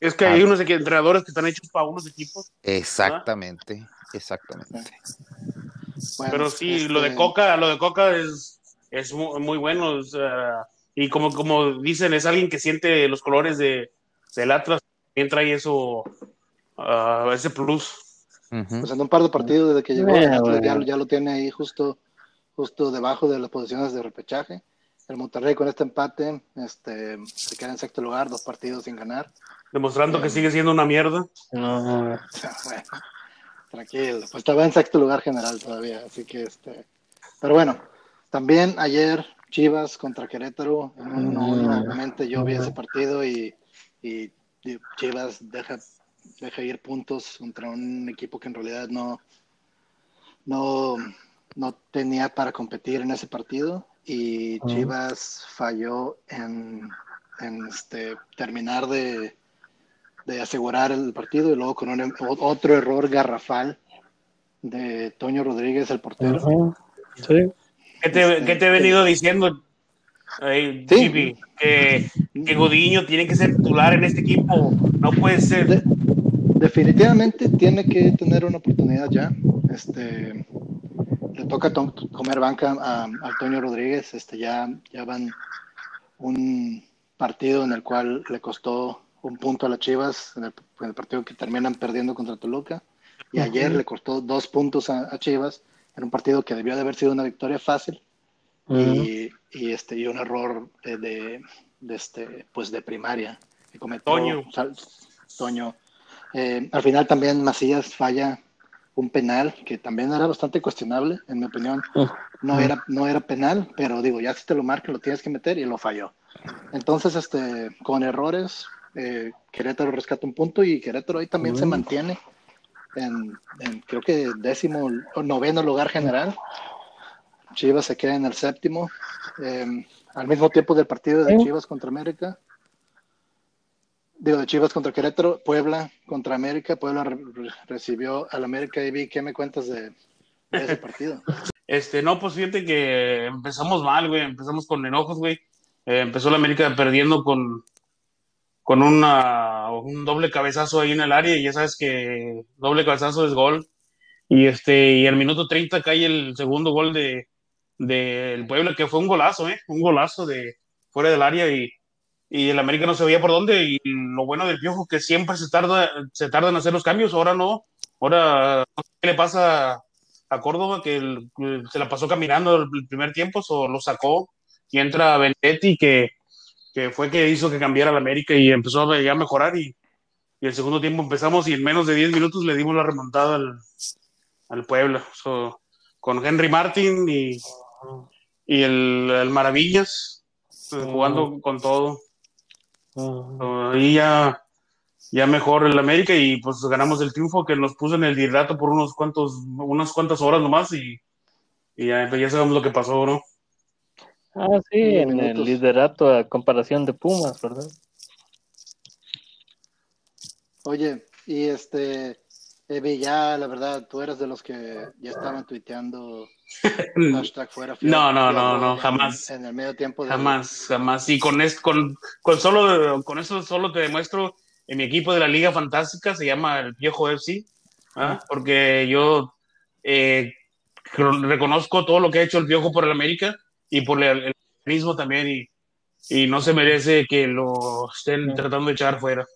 Es que hay unos equi- entrenadores que están hechos para unos equipos, exactamente, exactamente. Bueno, pero sí, lo de este, Coca, lo de Coca es, es mu- muy, bueno. o sea, y como, como dicen, es alguien que siente los colores de, del Atlas, también trae eso, ah, ese plus. Pues en un par de partidos desde que llegó Eh, el Atlas, ya, bueno. ya lo tiene ahí justo, justo debajo de las posiciones de repechaje. El Monterrey con este empate este, se queda en sexto lugar, dos partidos sin ganar. demostrando que Em. sigue siendo una mierda. No, Bueno, tranquilo, pues estaba en sexto lugar general todavía, así que este. Pero bueno, también ayer Chivas contra Querétaro en un 1-1. Obviamente yo vi ese partido y, y- Chivas deja, deja ir puntos contra un equipo que en realidad no, no, no tenía para competir en ese partido y. Chivas falló en, en, este, terminar de, de asegurar el partido y luego con un- o- otro error garrafal de Toño Rodríguez, el portero. Sí. ¿Qué te, qué te he venido diciendo, Sí. Que, que tiene que ser titular en este equipo. No puede ser. De- definitivamente tiene que tener una oportunidad ya. Este, le toca to- comer banca a, a Antonio Rodríguez. Este, ya, ya van un partido en el cual le costó un punto a las Chivas, en el, en el partido que terminan perdiendo contra Toluca. Y ayer le costó dos puntos a, a Chivas en un partido que debió de haber sido una victoria fácil y, y, este y un error de, de, de este pues de primaria que cometió Toño. Sal- Toño. Eh, al final también Macías falla un penal que también era bastante cuestionable en mi opinión. No era no era penal pero digo ya si te lo marcan lo tienes que meter y lo falló. Entonces este con errores eh, Querétaro rescata un punto y Querétaro ahí también se mantiene en, en creo que décimo o noveno lugar general Chivas se queda en el séptimo. eh, al mismo tiempo del partido de Sí. Chivas contra América. Digo, de Chivas contra Querétaro, Puebla contra América. Puebla re- re- recibió al América y vi, ¿qué me cuentas de, de ese partido? Este, no, pues fíjate que empezamos mal, güey. Empezamos con enojos, güey. Eh, empezó la América perdiendo con, con una, un doble cabezazo ahí en el área. Y ya sabes que doble cabezazo es gol. Y este, y al minuto 30 cae el segundo gol de del Puebla, que fue un golazo, ¿eh? Un golazo de fuera del área y, y el América no se veía por dónde. Y lo bueno del Piojo que siempre se tarda, se tarda en hacer los cambios. Ahora no. Ahora qué le pasa a Córdoba, que el- se la pasó caminando el, el primer tiempo, so, lo sacó y entra Benedetti, que, que fue que hizo que cambiara la América y empezó a, a mejorar. Y, y el segundo tiempo empezamos y en menos de 10 minutos le dimos la remontada al, al Puebla. So, con Henry Martin y, y el, el Maravillas eh, jugando con todo. So, ahí ya, ya mejor el América y pues ganamos el triunfo que nos puso en el liderato por unos cuantos, unas cuantas horas nomás y, y ya, pues, ya sabemos lo que pasó, ¿no? Ah, sí, en el liderato a comparación de Pumas, ¿verdad? Oye, y este, Evi, ya la verdad, tú eres de los que ya estaban tuiteando hashtag fuera. fiel- No, no, no, no, jamás. En, el medio tiempo. de- Jamás, jamás. Y con, es, con, con, solo, con eso solo te demuestro, en mi equipo de la Liga Fantástica se llama el Viejo FC, ¿ah? porque yo eh, reconozco todo lo que ha hecho el Viejo por el América y por el, el mismo también, y, y no se merece que lo estén tratando de echar fuera.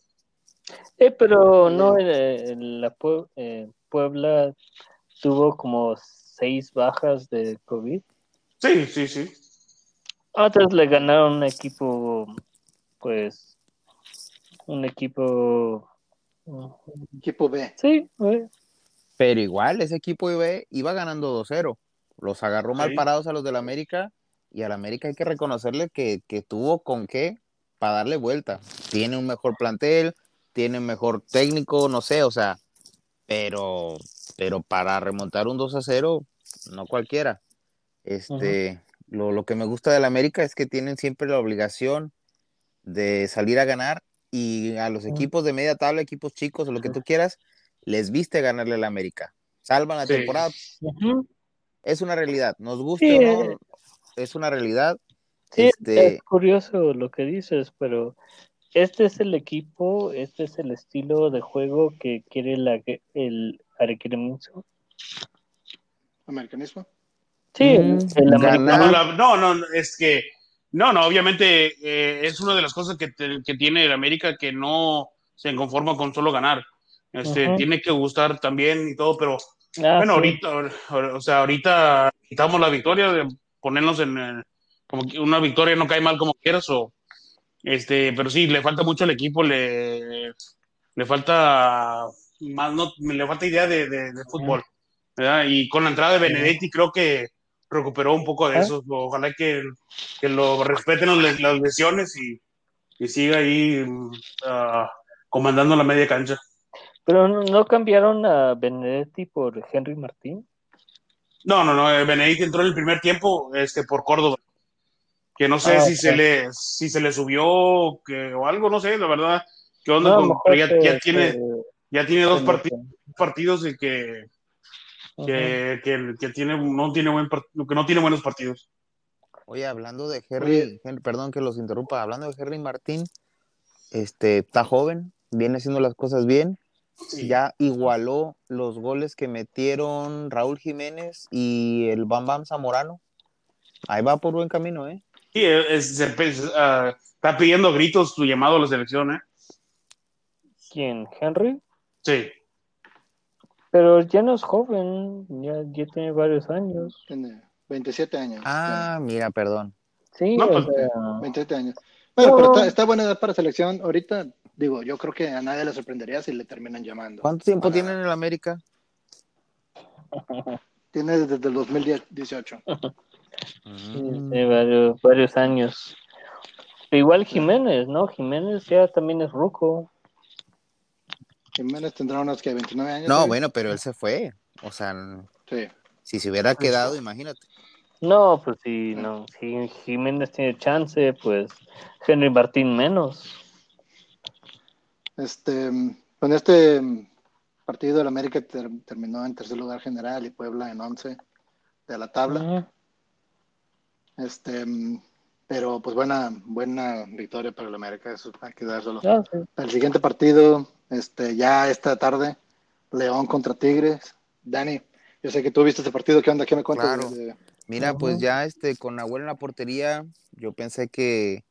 Eh, pero no, eh, la Pue- eh, Puebla tuvo como seis bajas de COVID. Sí, sí, sí. Otros le ganaron un equipo, pues, un equipo, Equipo B. sí, eh, Pero igual, ese equipo iba, iba ganando 2-0. Los agarró mal Sí. parados a los del América. Y al América hay que reconocerle que, que tuvo con qué para darle vuelta. Tiene un mejor plantel, tiene mejor técnico, no sé, o sea, pero, pero para remontar un 2 a 0, no cualquiera. Este, lo, lo que me gusta del América es que tienen siempre la obligación de salir a ganar y a los equipos de media tabla, equipos chicos o lo que tú quieras, les viste ganarle al América. Salvan la Sí. temporada, es una realidad. Nos guste Sí, o no, eh. es una realidad. Sí, Este- es curioso lo que dices, pero este es el equipo, este es el estilo de juego que quiere la, el Arequipeño. ¿Americanismo? Sí, Mm, el americano. No, no, no, es que, no, no, obviamente eh, es una de las cosas que, te- que tiene el América que no se conforma con solo ganar. Este. Tiene que gustar también y todo, pero Ah, bueno, sí. ahorita, o sea, ahorita quitamos la victoria, de ponernos en, el- como que una victoria no cae mal como quieras, o, este, pero sí, le falta mucho al equipo, le, le falta más, no, le falta idea de, de- de fútbol, ¿verdad? Y con la entrada de Benedetti creo que recuperó un poco de eso, ojalá que, que lo respeten las, las lesiones y, y siga ahí ah, comandando la media cancha. Pero no, no cambiaron a Benedetti por Henry Martín. No, no, no, eh, Benedetti entró en el primer tiempo este, por Córdoba. Que no sé Ah, si, se le, si se le subió que, o algo, no sé, la verdad. ¿Qué onda? No, con- pero ya, se- ya tiene, se- ya tiene dos se partidos, partidos y que, que, que, que tiene, no tiene buen que no tiene buenos partidos. Oye, hablando de Henry, Henry- perdón que los interrumpa, hablando de Henry Martín, este, está joven, viene haciendo las cosas bien, ya igualó los goles que metieron Raúl Jiménez y el Bam Bam Zamorano. Ahí va por buen camino, ¿eh? Sí, es- se- es- ah, está pidiendo gritos tu llamado a la selección, ¿eh? ¿Quién? ¿Henry? Sí. Pero ya no es joven, ya, ya tiene varios años. Tiene 27 años. Ah, mira, perdón. Sí, No, o pues, sea, ya, 27 años. Bueno, No. pero está, está buena edad para selección. Ahorita, digo, yo creo que a nadie le sorprendería si le terminan llamando. ¿Cuánto tiempo Para- tiene en el América? Tiene desde el 2018. sí, Mm. varios, varios años. Igual Jiménez, ¿no? Jiménez ya también es ruco. Jiménez tendrá unos que 29 años. No, ¿sí? bueno, pero él se fue. O sea, Sí. si se hubiera quedado, imagínate. No, pues sí, no. Si Jiménez tiene chance, pues Henry Martín menos. Este, con este partido, el América ter- terminó en tercer lugar general y Puebla en 11 de la tabla. Este, pero pues buena, buena victoria para el América, eso hay que dárselo. Ah, sí. El siguiente partido, este, ya esta tarde, León contra Tigres. Dani, yo sé que tú viste ese partido, ¿qué onda? ¿Qué me cuentas? Claro. de- Mira, pues ya este, con Nahuel en la portería, yo pensé que,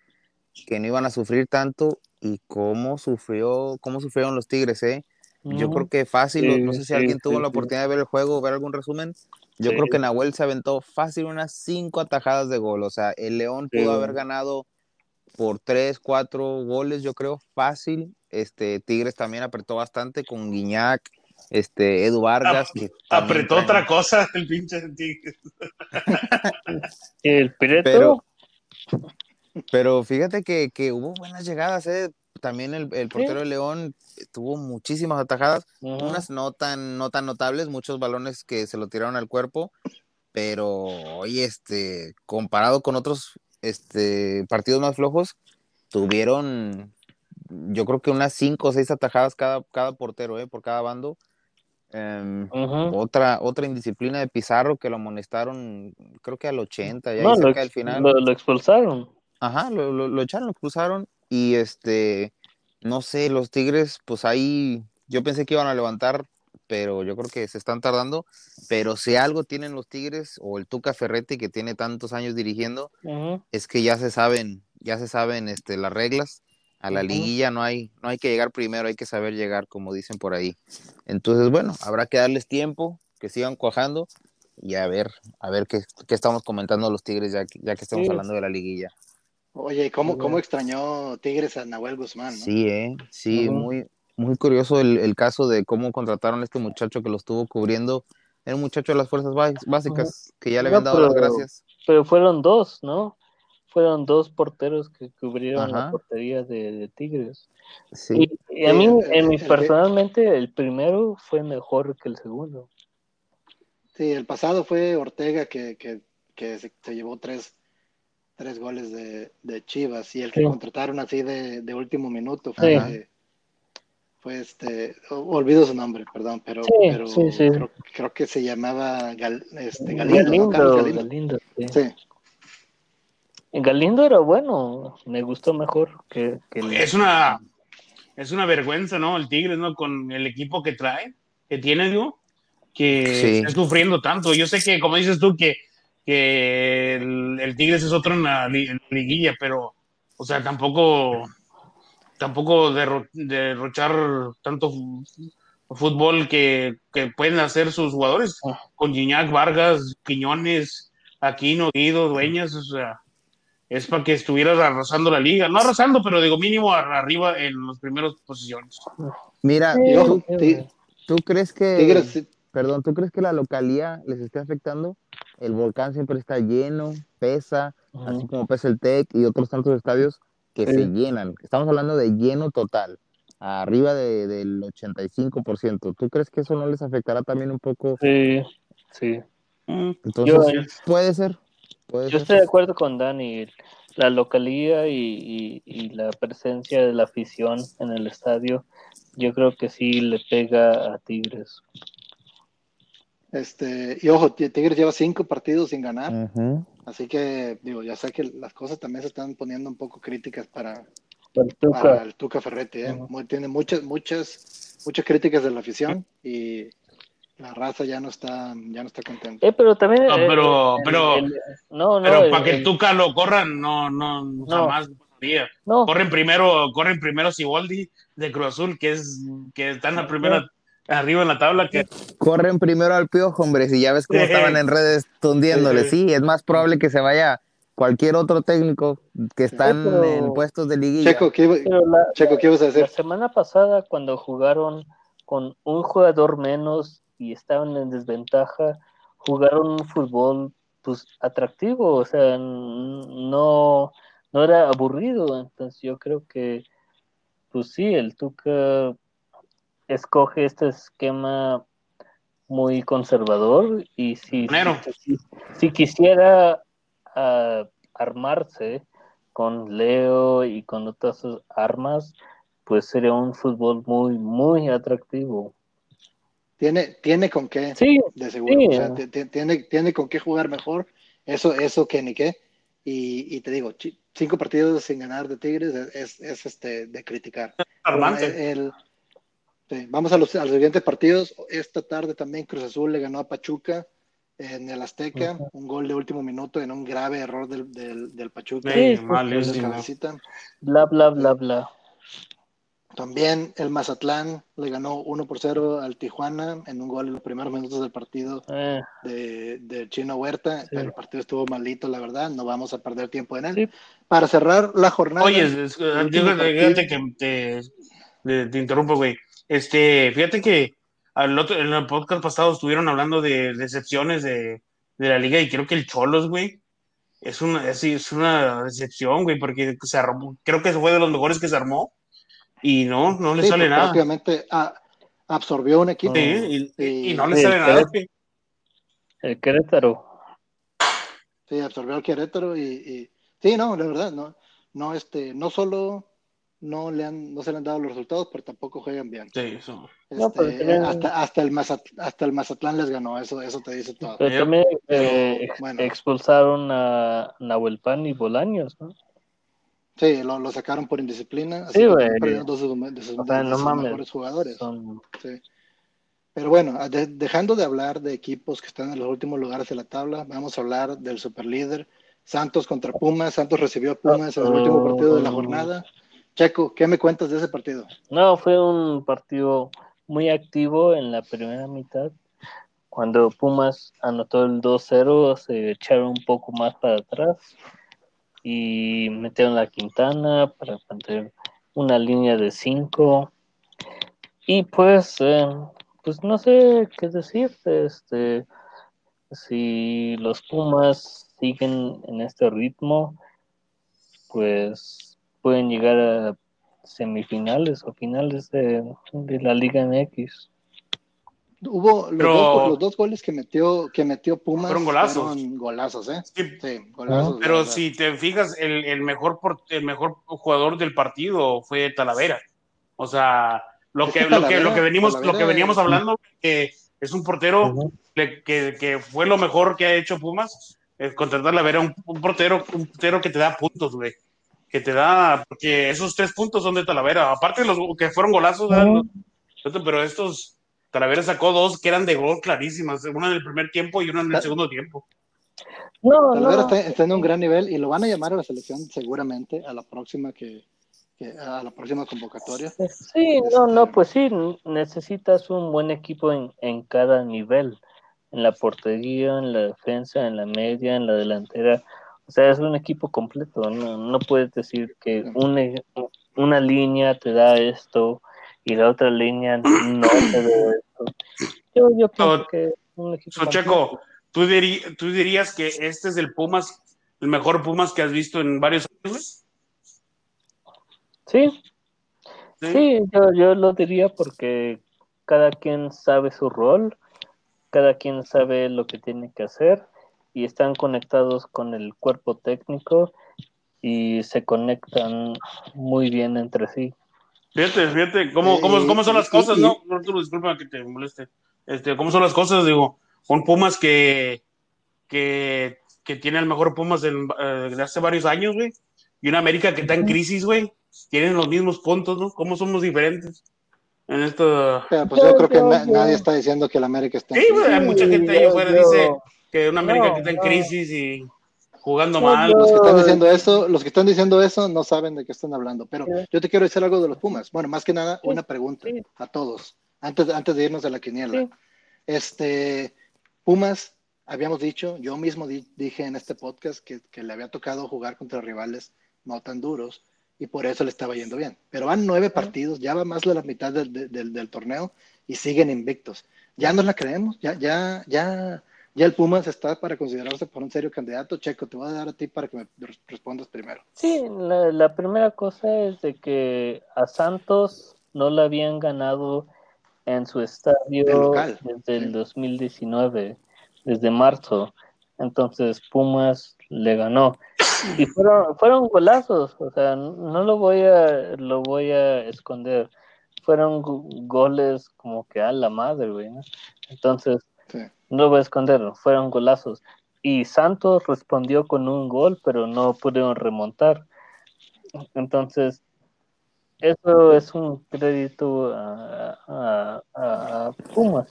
que no iban a sufrir tanto y cómo sufrió, cómo sufrieron los Tigres, ¿eh? Yo creo que fácil, Sí, no sé si sí, alguien tuvo sí, la sí. oportunidad de ver el juego o ver algún resumen. Yo Sí. creo que Nahuel se aventó fácil unas cinco atajadas de gol. O sea, el León Sí. pudo haber ganado por tres, cuatro goles, yo creo, fácil. Este, Tigres también apretó bastante con Guiñac, este, Edu Vargas. que Apretó otra cosa el pinche Tigres. El Pireto. Pero, pero fíjate que, que hubo buenas llegadas, ¿eh? También el, el portero de León tuvo muchísimas atajadas, unas no tan, no tan notables, muchos balones que se lo tiraron al cuerpo, pero oye, este, comparado con otros este, partidos más flojos, tuvieron, yo creo que unas cinco o seis atajadas cada, cada portero, ¿eh? Por cada bando. Em, otra, otra indisciplina de Pizarro que lo amonestaron, creo que al 80, ya lo, cerca del final. lo- lo expulsaron. Ajá, lo, lo, lo echaron, lo cruzaron y este, no sé, los Tigres, pues ahí yo pensé que iban a levantar, pero yo creo que se están tardando, pero si algo tienen los Tigres o el Tuca Ferretti que tiene tantos años dirigiendo, es que ya se saben, ya se saben este, las reglas, a la liguilla no hay, no hay que llegar primero, hay que saber llegar, como dicen por ahí. Entonces, bueno, habrá que darles tiempo, que sigan cuajando y a ver, a ver qué, qué estamos comentando los Tigres ya, que- ya que estamos Sí. hablando de la liguilla. Oye, ¿y ¿cómo, Sí, cómo extrañó Tigres a Nahuel Guzmán? ¿no? Sí, eh, sí, muy, muy curioso el, el caso de cómo contrataron a este muchacho que lo estuvo cubriendo. Era un muchacho de las fuerzas bás- básicas, que ya le No, habían dado las gracias. Pero fueron dos, ¿no? Fueron dos porteros que cubrieron la portería de, de Tigres. Sí, Y, y a mí, el- en mi- el personalmente, el primero fue mejor que el segundo. Sí, el pasado fue Ortega que, que, que se, se llevó tres, tres goles de, de Chivas y el que Sí. contrataron así de, de último minuto fue, fue este, olvido su nombre, perdón, pero, Sí, pero sí, sí. Creo, creo que se llamaba Gal- este, Galindo, ¿no? Galindo, Carlos Galindo. Galindo, sí. Sí, Galindo era bueno, me gustó mejor que, que el- Es una, es una vergüenza, ¿no? El Tigres, ¿no? Con el equipo que trae, que tiene, digo, que Sí. está sufriendo tanto. Yo sé que, como dices tú, que, que el, el Tigres es otro en la, li- en la liguilla, pero, o sea, tampoco, tampoco derro- derrochar tanto fútbol que, que pueden hacer sus jugadores con Gignac, Vargas, Quiñones, Aquino, Guido, Dueñas, o sea, es para que estuvieras arrasando la liga. No arrasando, pero digo mínimo ar- arriba en las primeras posiciones. Mira, Sí, ¿tú, sí, Ti- tú crees que, Tigres, sí, perdón, tú crees que la localía les esté afectando? El volcán siempre está lleno, pesa, así como pesa el TEC y otros tantos estadios que se llenan. Estamos hablando de lleno total, arriba de- del 85%. ¿Tú crees que eso no les afectará también un poco? Sí, sí. Entonces, Yo- puede ser. Puede Yo ser. estoy de acuerdo con Dani. La y, y- y la presencia de la afición en el estadio, yo creo que sí le pega a Tigres. Este, y ojo, Tigres lleva cinco partidos sin ganar, Ujú. así que digo, ya sé que las cosas también se están poniendo un poco críticas para, El Tuca. para el Tuca Ferretti, ¿eh? Ujú. Muy- tiene muchas, muchas, muchas críticas de la afición y la raza ya no está, ya no está contenta. Eh, pero también. No, eh, pero- el- pero- el- no, no. Pero el- para que el- Tuca lo corran, no, no, jamás pasaría. no, Corren primero, corren primero Siboldi de Cruz Azul, que es, que está en la primera, arriba en la tabla, que Corren primero al piojo, hombre, si ya ves cómo estaban en redes tundiéndole. Sí. Es más probable que se vaya cualquier otro técnico que están pero- en puestos de liguilla. Checo, ¿qué, la, Checo, ¿qué ibas a La decir? semana pasada, cuando jugaron con un jugador menos y estaban en desventaja, jugaron un fútbol pues atractivo, o sea, no, no era aburrido. Entonces yo creo que, pues sí, el Tuca escoge este esquema muy conservador y si, si, si quisiera ah, armarse con Leo y con otras armas, pues sería un fútbol muy, muy atractivo. Tiene, tiene con qué, Sí, de seguro. Sí. O sea, ti- ti- tiene, tiene con qué jugar mejor. Eso, eso que ni qué. Y, y te digo, cinco partidos sin ganar de Tigres es, es, es, este, de criticar. alarmante. El- sí, vamos a los, a los siguientes partidos. Esta tarde también Cruz Azul le ganó a Pachuca en el Azteca, un gol de último minuto en un grave error del, del, del Pachuca. Sí, sí, de sí, bla, bla, bla, bla. También el Mazatlán le ganó 1 por 0 al Tijuana en un gol en los primeros minutos del partido Eh, de, de Chino Huerta, pero el partido estuvo malito, la verdad, no vamos a perder tiempo en él. Sí. Para cerrar la jornada, Oye, fíjate, que te, te, te interrumpo, güey. Este, fíjate que al otro, en el podcast pasado estuvieron hablando de decepciones de, de la liga y creo que el Cholos, güey, es una, es, es una decepción, güey, porque se armó, creo que fue de los mejores que se armó y no, no le sí, sale porque nada. rápidamente a- absorbió un equipo. Sí, y, y- y no le sale nada. Güey. el Querétaro. Sí, absorbió al Querétaro y, y- sí, no, la verdad, no, no, este, no solo no le han, no se le han dado los resultados, pero tampoco juegan bien. Sí, eso. No, pero Este, hasta, hasta el Mazat- hasta el Mazatlán les ganó, eso, eso te dice todo. Pero también eh, pero, ex- bueno. expulsaron a Nahuel Pan y Bolaños, ¿no? Sí, lo, lo sacaron por indisciplina, así Sí, güey. perdieron dos de sus, de sus- O sea, de no sus mames. mejores jugadores. Son- Sí. Pero bueno, de- dejando de hablar de equipos que están en los últimos lugares de la tabla, vamos a hablar del superlíder. Santos contra Pumas. Santos recibió a Pumas en el último partido de la jornada. Checo, ¿qué me cuentas de ese partido? No, fue un partido muy activo en la primera mitad. Cuando Pumas anotó el 2-0, se echaron un poco más para atrás y metieron la Quintana para mantener una línea de 5. Y pues, eh, pues no sé qué decirte. Este, si los Pumas siguen en este ritmo, pues pueden llegar a semifinales o finales de, de la Liga MX. Hubo los, Pero- dos, los dos goles que metió, que metió Pumas Fueron golazos. fueron golazos, ¿eh? Sí, Sí, golazos. la Pero si te fijas, el, el mejor por- el mejor jugador del partido fue Talavera. O sea, lo que, lo que, lo que venimos, lo que veníamos hablando, que es un portero que, que- que fue lo mejor que ha hecho Pumas, es contra Talavera, un, un portero, un portero que te da puntos, güey. Que te da, porque esos tres puntos son de Talavera. Aparte de los que fueron golazos, pero estos, Talavera sacó dos que eran de gol clarísimas, una en el primer tiempo y una en el segundo tiempo. No, Talavera no. está, está en un gran nivel y lo van a llamar a la selección seguramente a la próxima que, que- a la próxima convocatoria. Sí, no, no, pues sí, necesitas un buen equipo en, en cada nivel, en la portería, en la defensa, en la media, en la delantera. O sea, es un equipo completo, no, no puedes decir que una, una línea te da esto y la otra línea no te da esto. Yo, yo pienso So- que un equipo So, Checo, ¿tú, diri- ¿tú dirías que este es el Pumas, el mejor Pumas que has visto en varios años? Sí, Sí. Sí, yo, yo lo diría porque cada quien sabe su rol, cada quien sabe lo que tiene que hacer y están conectados con el cuerpo técnico y se conectan muy bien entre sí. Fíjate, fíjate, ¿cómo, cómo, cómo son las cosas, no? Arturo, disculpa que te moleste. Este, ¿Cómo son las cosas? Digo, un Pumas que, que, que tiene el mejor Pumas en- eh, de hace varios años, güey. Y una América que está en crisis, güey. Tienen los mismos puntos, ¿no? ¿Cómo somos diferentes? En esto. Pero pues yo, Yo- creo que yo- na- yo- nadie está diciendo que el América está en Sí, güey, crisis. hay mucha gente ahí afuera dice que una América No, que está en no. crisis y jugando No, mal. Los que están diciendo eso, los que están diciendo eso no saben de qué están hablando. Pero Sí. yo te quiero decir algo de los Pumas. Bueno, más que nada, Sí, una pregunta sí. a todos, antes, antes de irnos a la quiniela. Sí. Este, Pumas, habíamos dicho, yo mismo di- dije en este podcast que, que le había tocado jugar contra rivales no tan duros y por eso le estaba yendo bien. Pero van nueve partidos, ya va más de la mitad del, del- del torneo y siguen invictos. Ya nos la creemos, ya, ya, ya, ya el Pumas está para considerarse por un serio candidato. Checo, te voy a dar a ti para que me res- respondas primero. Sí, la, la primera cosa es de que a Santos no le habían ganado en su estadio local, desde sí. el 2019, desde marzo. Entonces Pumas le ganó. Y fueron, fueron golazos, o sea, no lo voy a, lo voy a esconder. Fueron go- goles como que a la madre, güey. ¿no? Entonces, Sí. No lo voy a esconder, fueron golazos. Y Santos respondió con un gol, pero no pudieron remontar. Entonces, eso es un crédito a, a- a Pumas.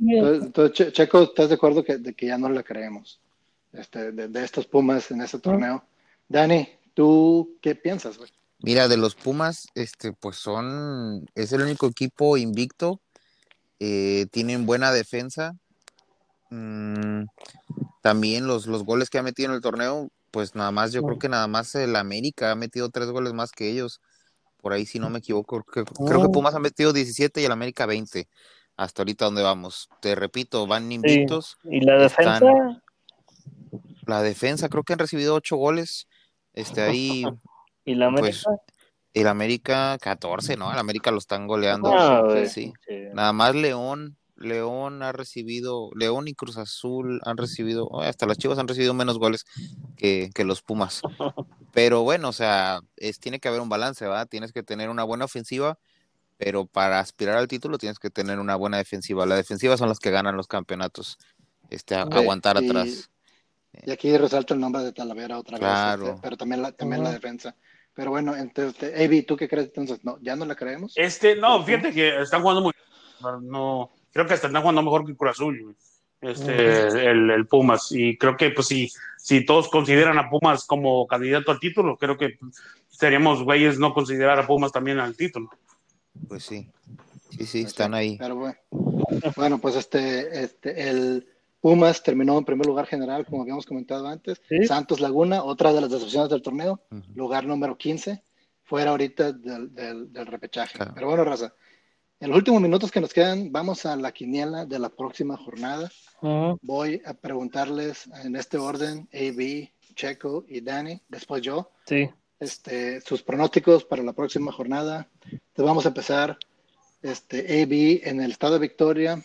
Entonces, entonces, Che- Checo, ¿estás de acuerdo que, de que ya no la creemos? Este, de, de estos Pumas en ese torneo. Dani, ¿tú qué piensas, güey? Mira, de los Pumas, este, pues son, es el único equipo invicto, eh, tienen buena defensa. Mm, también los, los goles que ha metido en el torneo, pues nada más, yo creo que nada más el América ha metido tres goles más que ellos. Por ahí, si no me equivoco, creo, que- Mm. Pumas ha metido 17 y el América 20. Hasta ahorita donde vamos. Te repito, van invictos. y la defensa, Están- La defensa, creo que han recibido ocho goles. Este ahí, y la pues, América. El América 14, ¿no? El América lo están goleando. Ah, sí. sí. Nada más León, León ha recibido, León y Cruz Azul han recibido, oh, hasta las Chivas han recibido menos goles que, que los Pumas. Pero bueno, o sea, es, tiene que haber un balance, ¿verdad? Tienes que tener una buena ofensiva, pero para aspirar al título tienes que tener una buena defensiva. La defensiva son las que ganan los campeonatos. Este, a- aguantar y- atrás. Y aquí resalta el nombre de Talavera otra Claro. vez, este, pero también, la, también la defensa. Pero bueno, entonces, Avi, ¿tú qué crees? Entonces, no, ¿ya no la creemos? Este, no, fíjate que están jugando muy no, no, creo que hasta están jugando mejor que el Cruz Azul. Este, el, el Pumas. Y creo que, pues, si, si todos consideran a Pumas como candidato al título, creo que seríamos güeyes no considerar a Pumas también al título. Pues sí. Sí, sí, están ahí. Pero bueno, bueno pues este, este, el Pumas terminó en primer lugar general, como habíamos comentado antes. Sí. Santos Laguna, otra de las decepciones del torneo, Ujú. lugar número 15, fuera ahorita del, del, del repechaje. Claro. Pero bueno, Raza, en los últimos minutos que nos quedan, vamos a la quiniela de la próxima jornada. Ujú. Voy a preguntarles en este orden, AB, Checo y Dani, después yo, Sí. este, sus pronósticos para la próxima jornada. Entonces vamos a empezar. Este, AB en el estado de Victoria,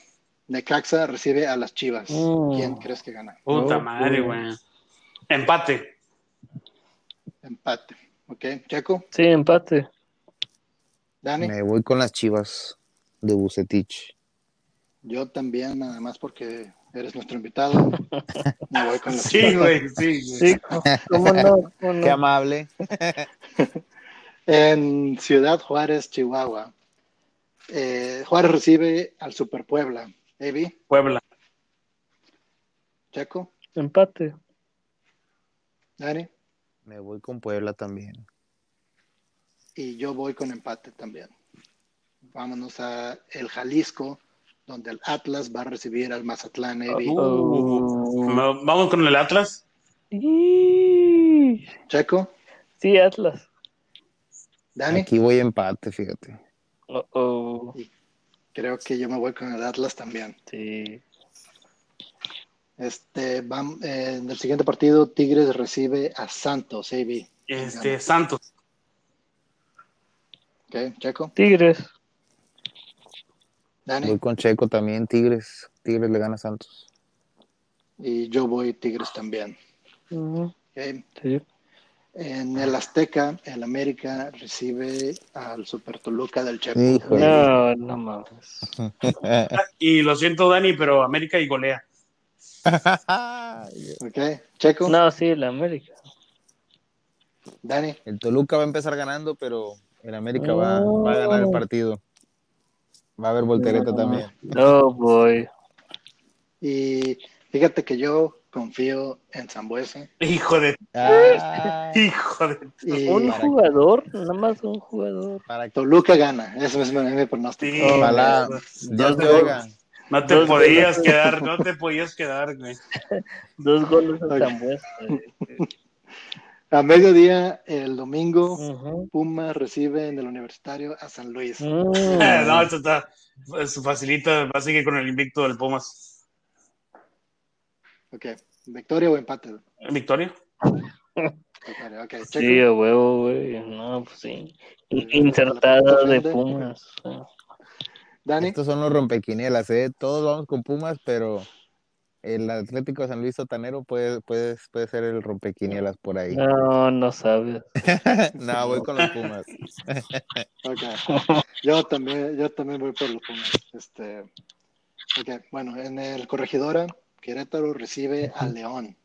Necaxa recibe a las Chivas. Mm. ¿Quién crees que gana? Puta Oh, madre, güey. Empate. Empate. ¿Ok? Checo, Sí, empate. Dani, Me voy con las chivas de Bucetich. yo también, nada más porque eres nuestro invitado. Me voy con las Sí, Chivas. güey, sí. güey. Sí, ¿cómo no? ¿Cómo no? Qué amable. En Ciudad Juárez, Chihuahua. eh, Juárez recibe al Super Puebla. AB, Puebla. Checo, Empate. Dani, Me voy con Puebla también. y yo voy con empate también. Vámonos a el Jalisco, donde el Atlas va a recibir al Mazatlán AB. Uh, Vamos con el Atlas. Y- Checo, Sí, Atlas. Dani, Aquí voy empate, fíjate. Oh, oh. Creo que yo me voy con el Atlas también. Sí. Este, eh, en el siguiente partido, Tigres recibe a Santos AB. Este, Santos. Ok, Checo, Tigres. Dani, Voy con Checo también, Tigres. Tigres le gana a Santos. y yo voy Tigres también. Sí. En el Azteca, el América recibe al Super Toluca del Chepo. No, no mames. Y lo siento, Dani, pero América y golea. Ok, Checo, No, sí, el América. Dani, El Toluca va a empezar ganando, pero el América va, va a ganar el partido. Va a haber voltereta No. también. Oh, boy. y fíjate que yo confío en Zambuesa. Hijo de, Ah, hijo de. Y Un para- jugador, nada más un jugador. para que Toluca gana, eso es mi, pronóstico. Sí, ojalá Dos Dios te goles. oiga. No te Dos podías goles. quedar, no te podías quedar, güey. Dos goles a. Zambuesa. A mediodía, el domingo, Ujú. Puma recibe en el Universitario a San Luis. Mm. No, esto está. Eso facilita, va a seguir con el invicto del Pumas. Ok, victoria o empate. ¿Victoria? Victoria, ok, Checo. Sí, a huevo, güey. No, pues sí. Eh, Insertada de. Pumas. Dani, Estos son los rompequinielas, ¿eh? Todos vamos con Pumas, pero el Atlético de San Luis Sotanero puede, puede, puede ser el rompequinielas por ahí. No, no sabes. No, voy con los Pumas. ok. Yo también, yo también voy por los Pumas. Este, ok, bueno, en el Corregidora, Querétaro recibe a León.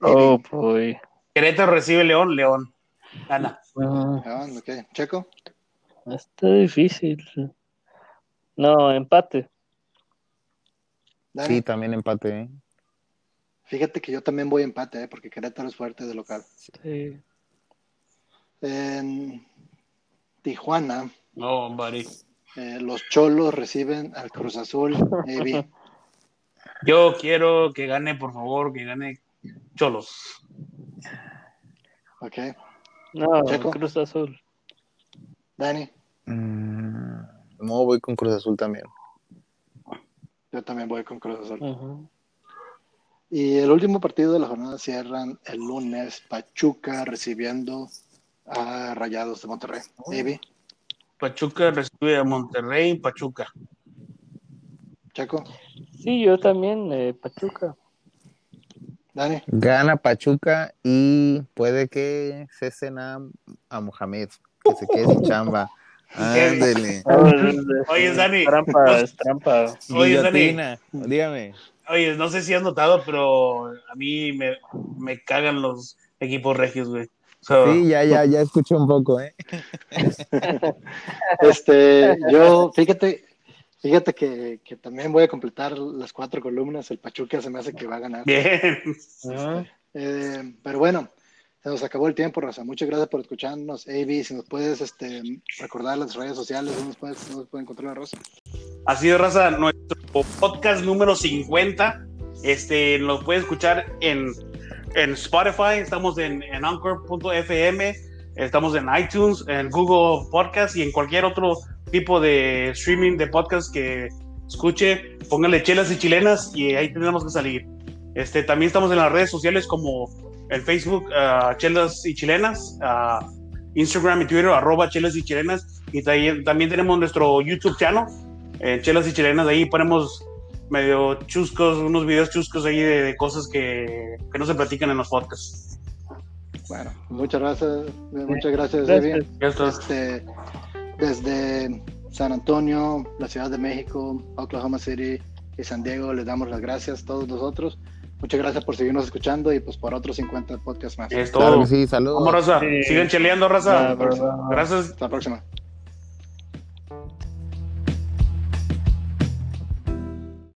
Oh, boy. Querétaro recibe León, León. Gana. Mm, León, ok, Checo, Está difícil. No, empate. Sí, también empate, ¿eh? Fíjate que yo también voy empate, ¿eh? porque Querétaro es fuerte de local. Sí. En Tijuana, No, buddy. eh, los Cholos reciben al Cruz Azul. AB. Yo quiero que gane, por favor, que gane Cholos. Ok, No, Checo. Cruz Azul. Dani, Mm, No, voy con Cruz Azul también. yo también voy con Cruz Azul. Y el último partido de la jornada cierran el lunes, Pachuca recibiendo a Rayados de Monterrey. AB, Pachuca recibe a Monterrey, Pachuca. Checo, Sí, yo también, eh, Pachuca. Dani, Gana Pachuca y puede que cesen a, a Mohamed, que se quede sin chamba. Ándele. Oye, Dani, Trampa, es trampa. Oye, Dani. Dígame. Oye, no sé si has notado, pero a mí me, me cagan los equipos regios, güey. Sí, ya, ya, ya escuché un poco, ¿eh? este, yo, fíjate, fíjate que, que también voy a completar las cuatro columnas. El Pachuca se me hace que va a ganar. Bien. Ujú. Eh, pero bueno, se nos acabó el tiempo, Raza. Muchas gracias por escucharnos. AB, si nos puedes este, recordar las redes sociales, ¿dónde nos puedes, dónde nos puede encontrar, Rosa? Así de raza, nuestro podcast número 50. Este, lo puede escuchar en, en Spotify, estamos en, en Anchor.fm, estamos en iTunes, en Google Podcast y en cualquier otro tipo de streaming de podcast que escuche. Póngale chelas y chilenas y ahí tenemos que salir. Este, también estamos en las redes sociales como el Facebook, ah, chelas y chilenas, ah, Instagram y Twitter, arroba chelas y chilenas. Y también, tenemos nuestro YouTube channel eh, chelas y chilenas, ahí ponemos medio chuscos, unos videos chuscos ahí de, de cosas que, que no se platican en los podcasts. Bueno, muchas gracias, muchas gracias, Gracias. Este, desde San Antonio, la Ciudad de México, Oklahoma City y San Diego, les damos las gracias a todos nosotros. Muchas gracias por seguirnos escuchando y pues por otros 50 podcasts más. Es Claro todo. que sí, saludos. ¿Cómo, raza? Sí. Sigan cheleando, raza. Gracias. Hasta la próxima.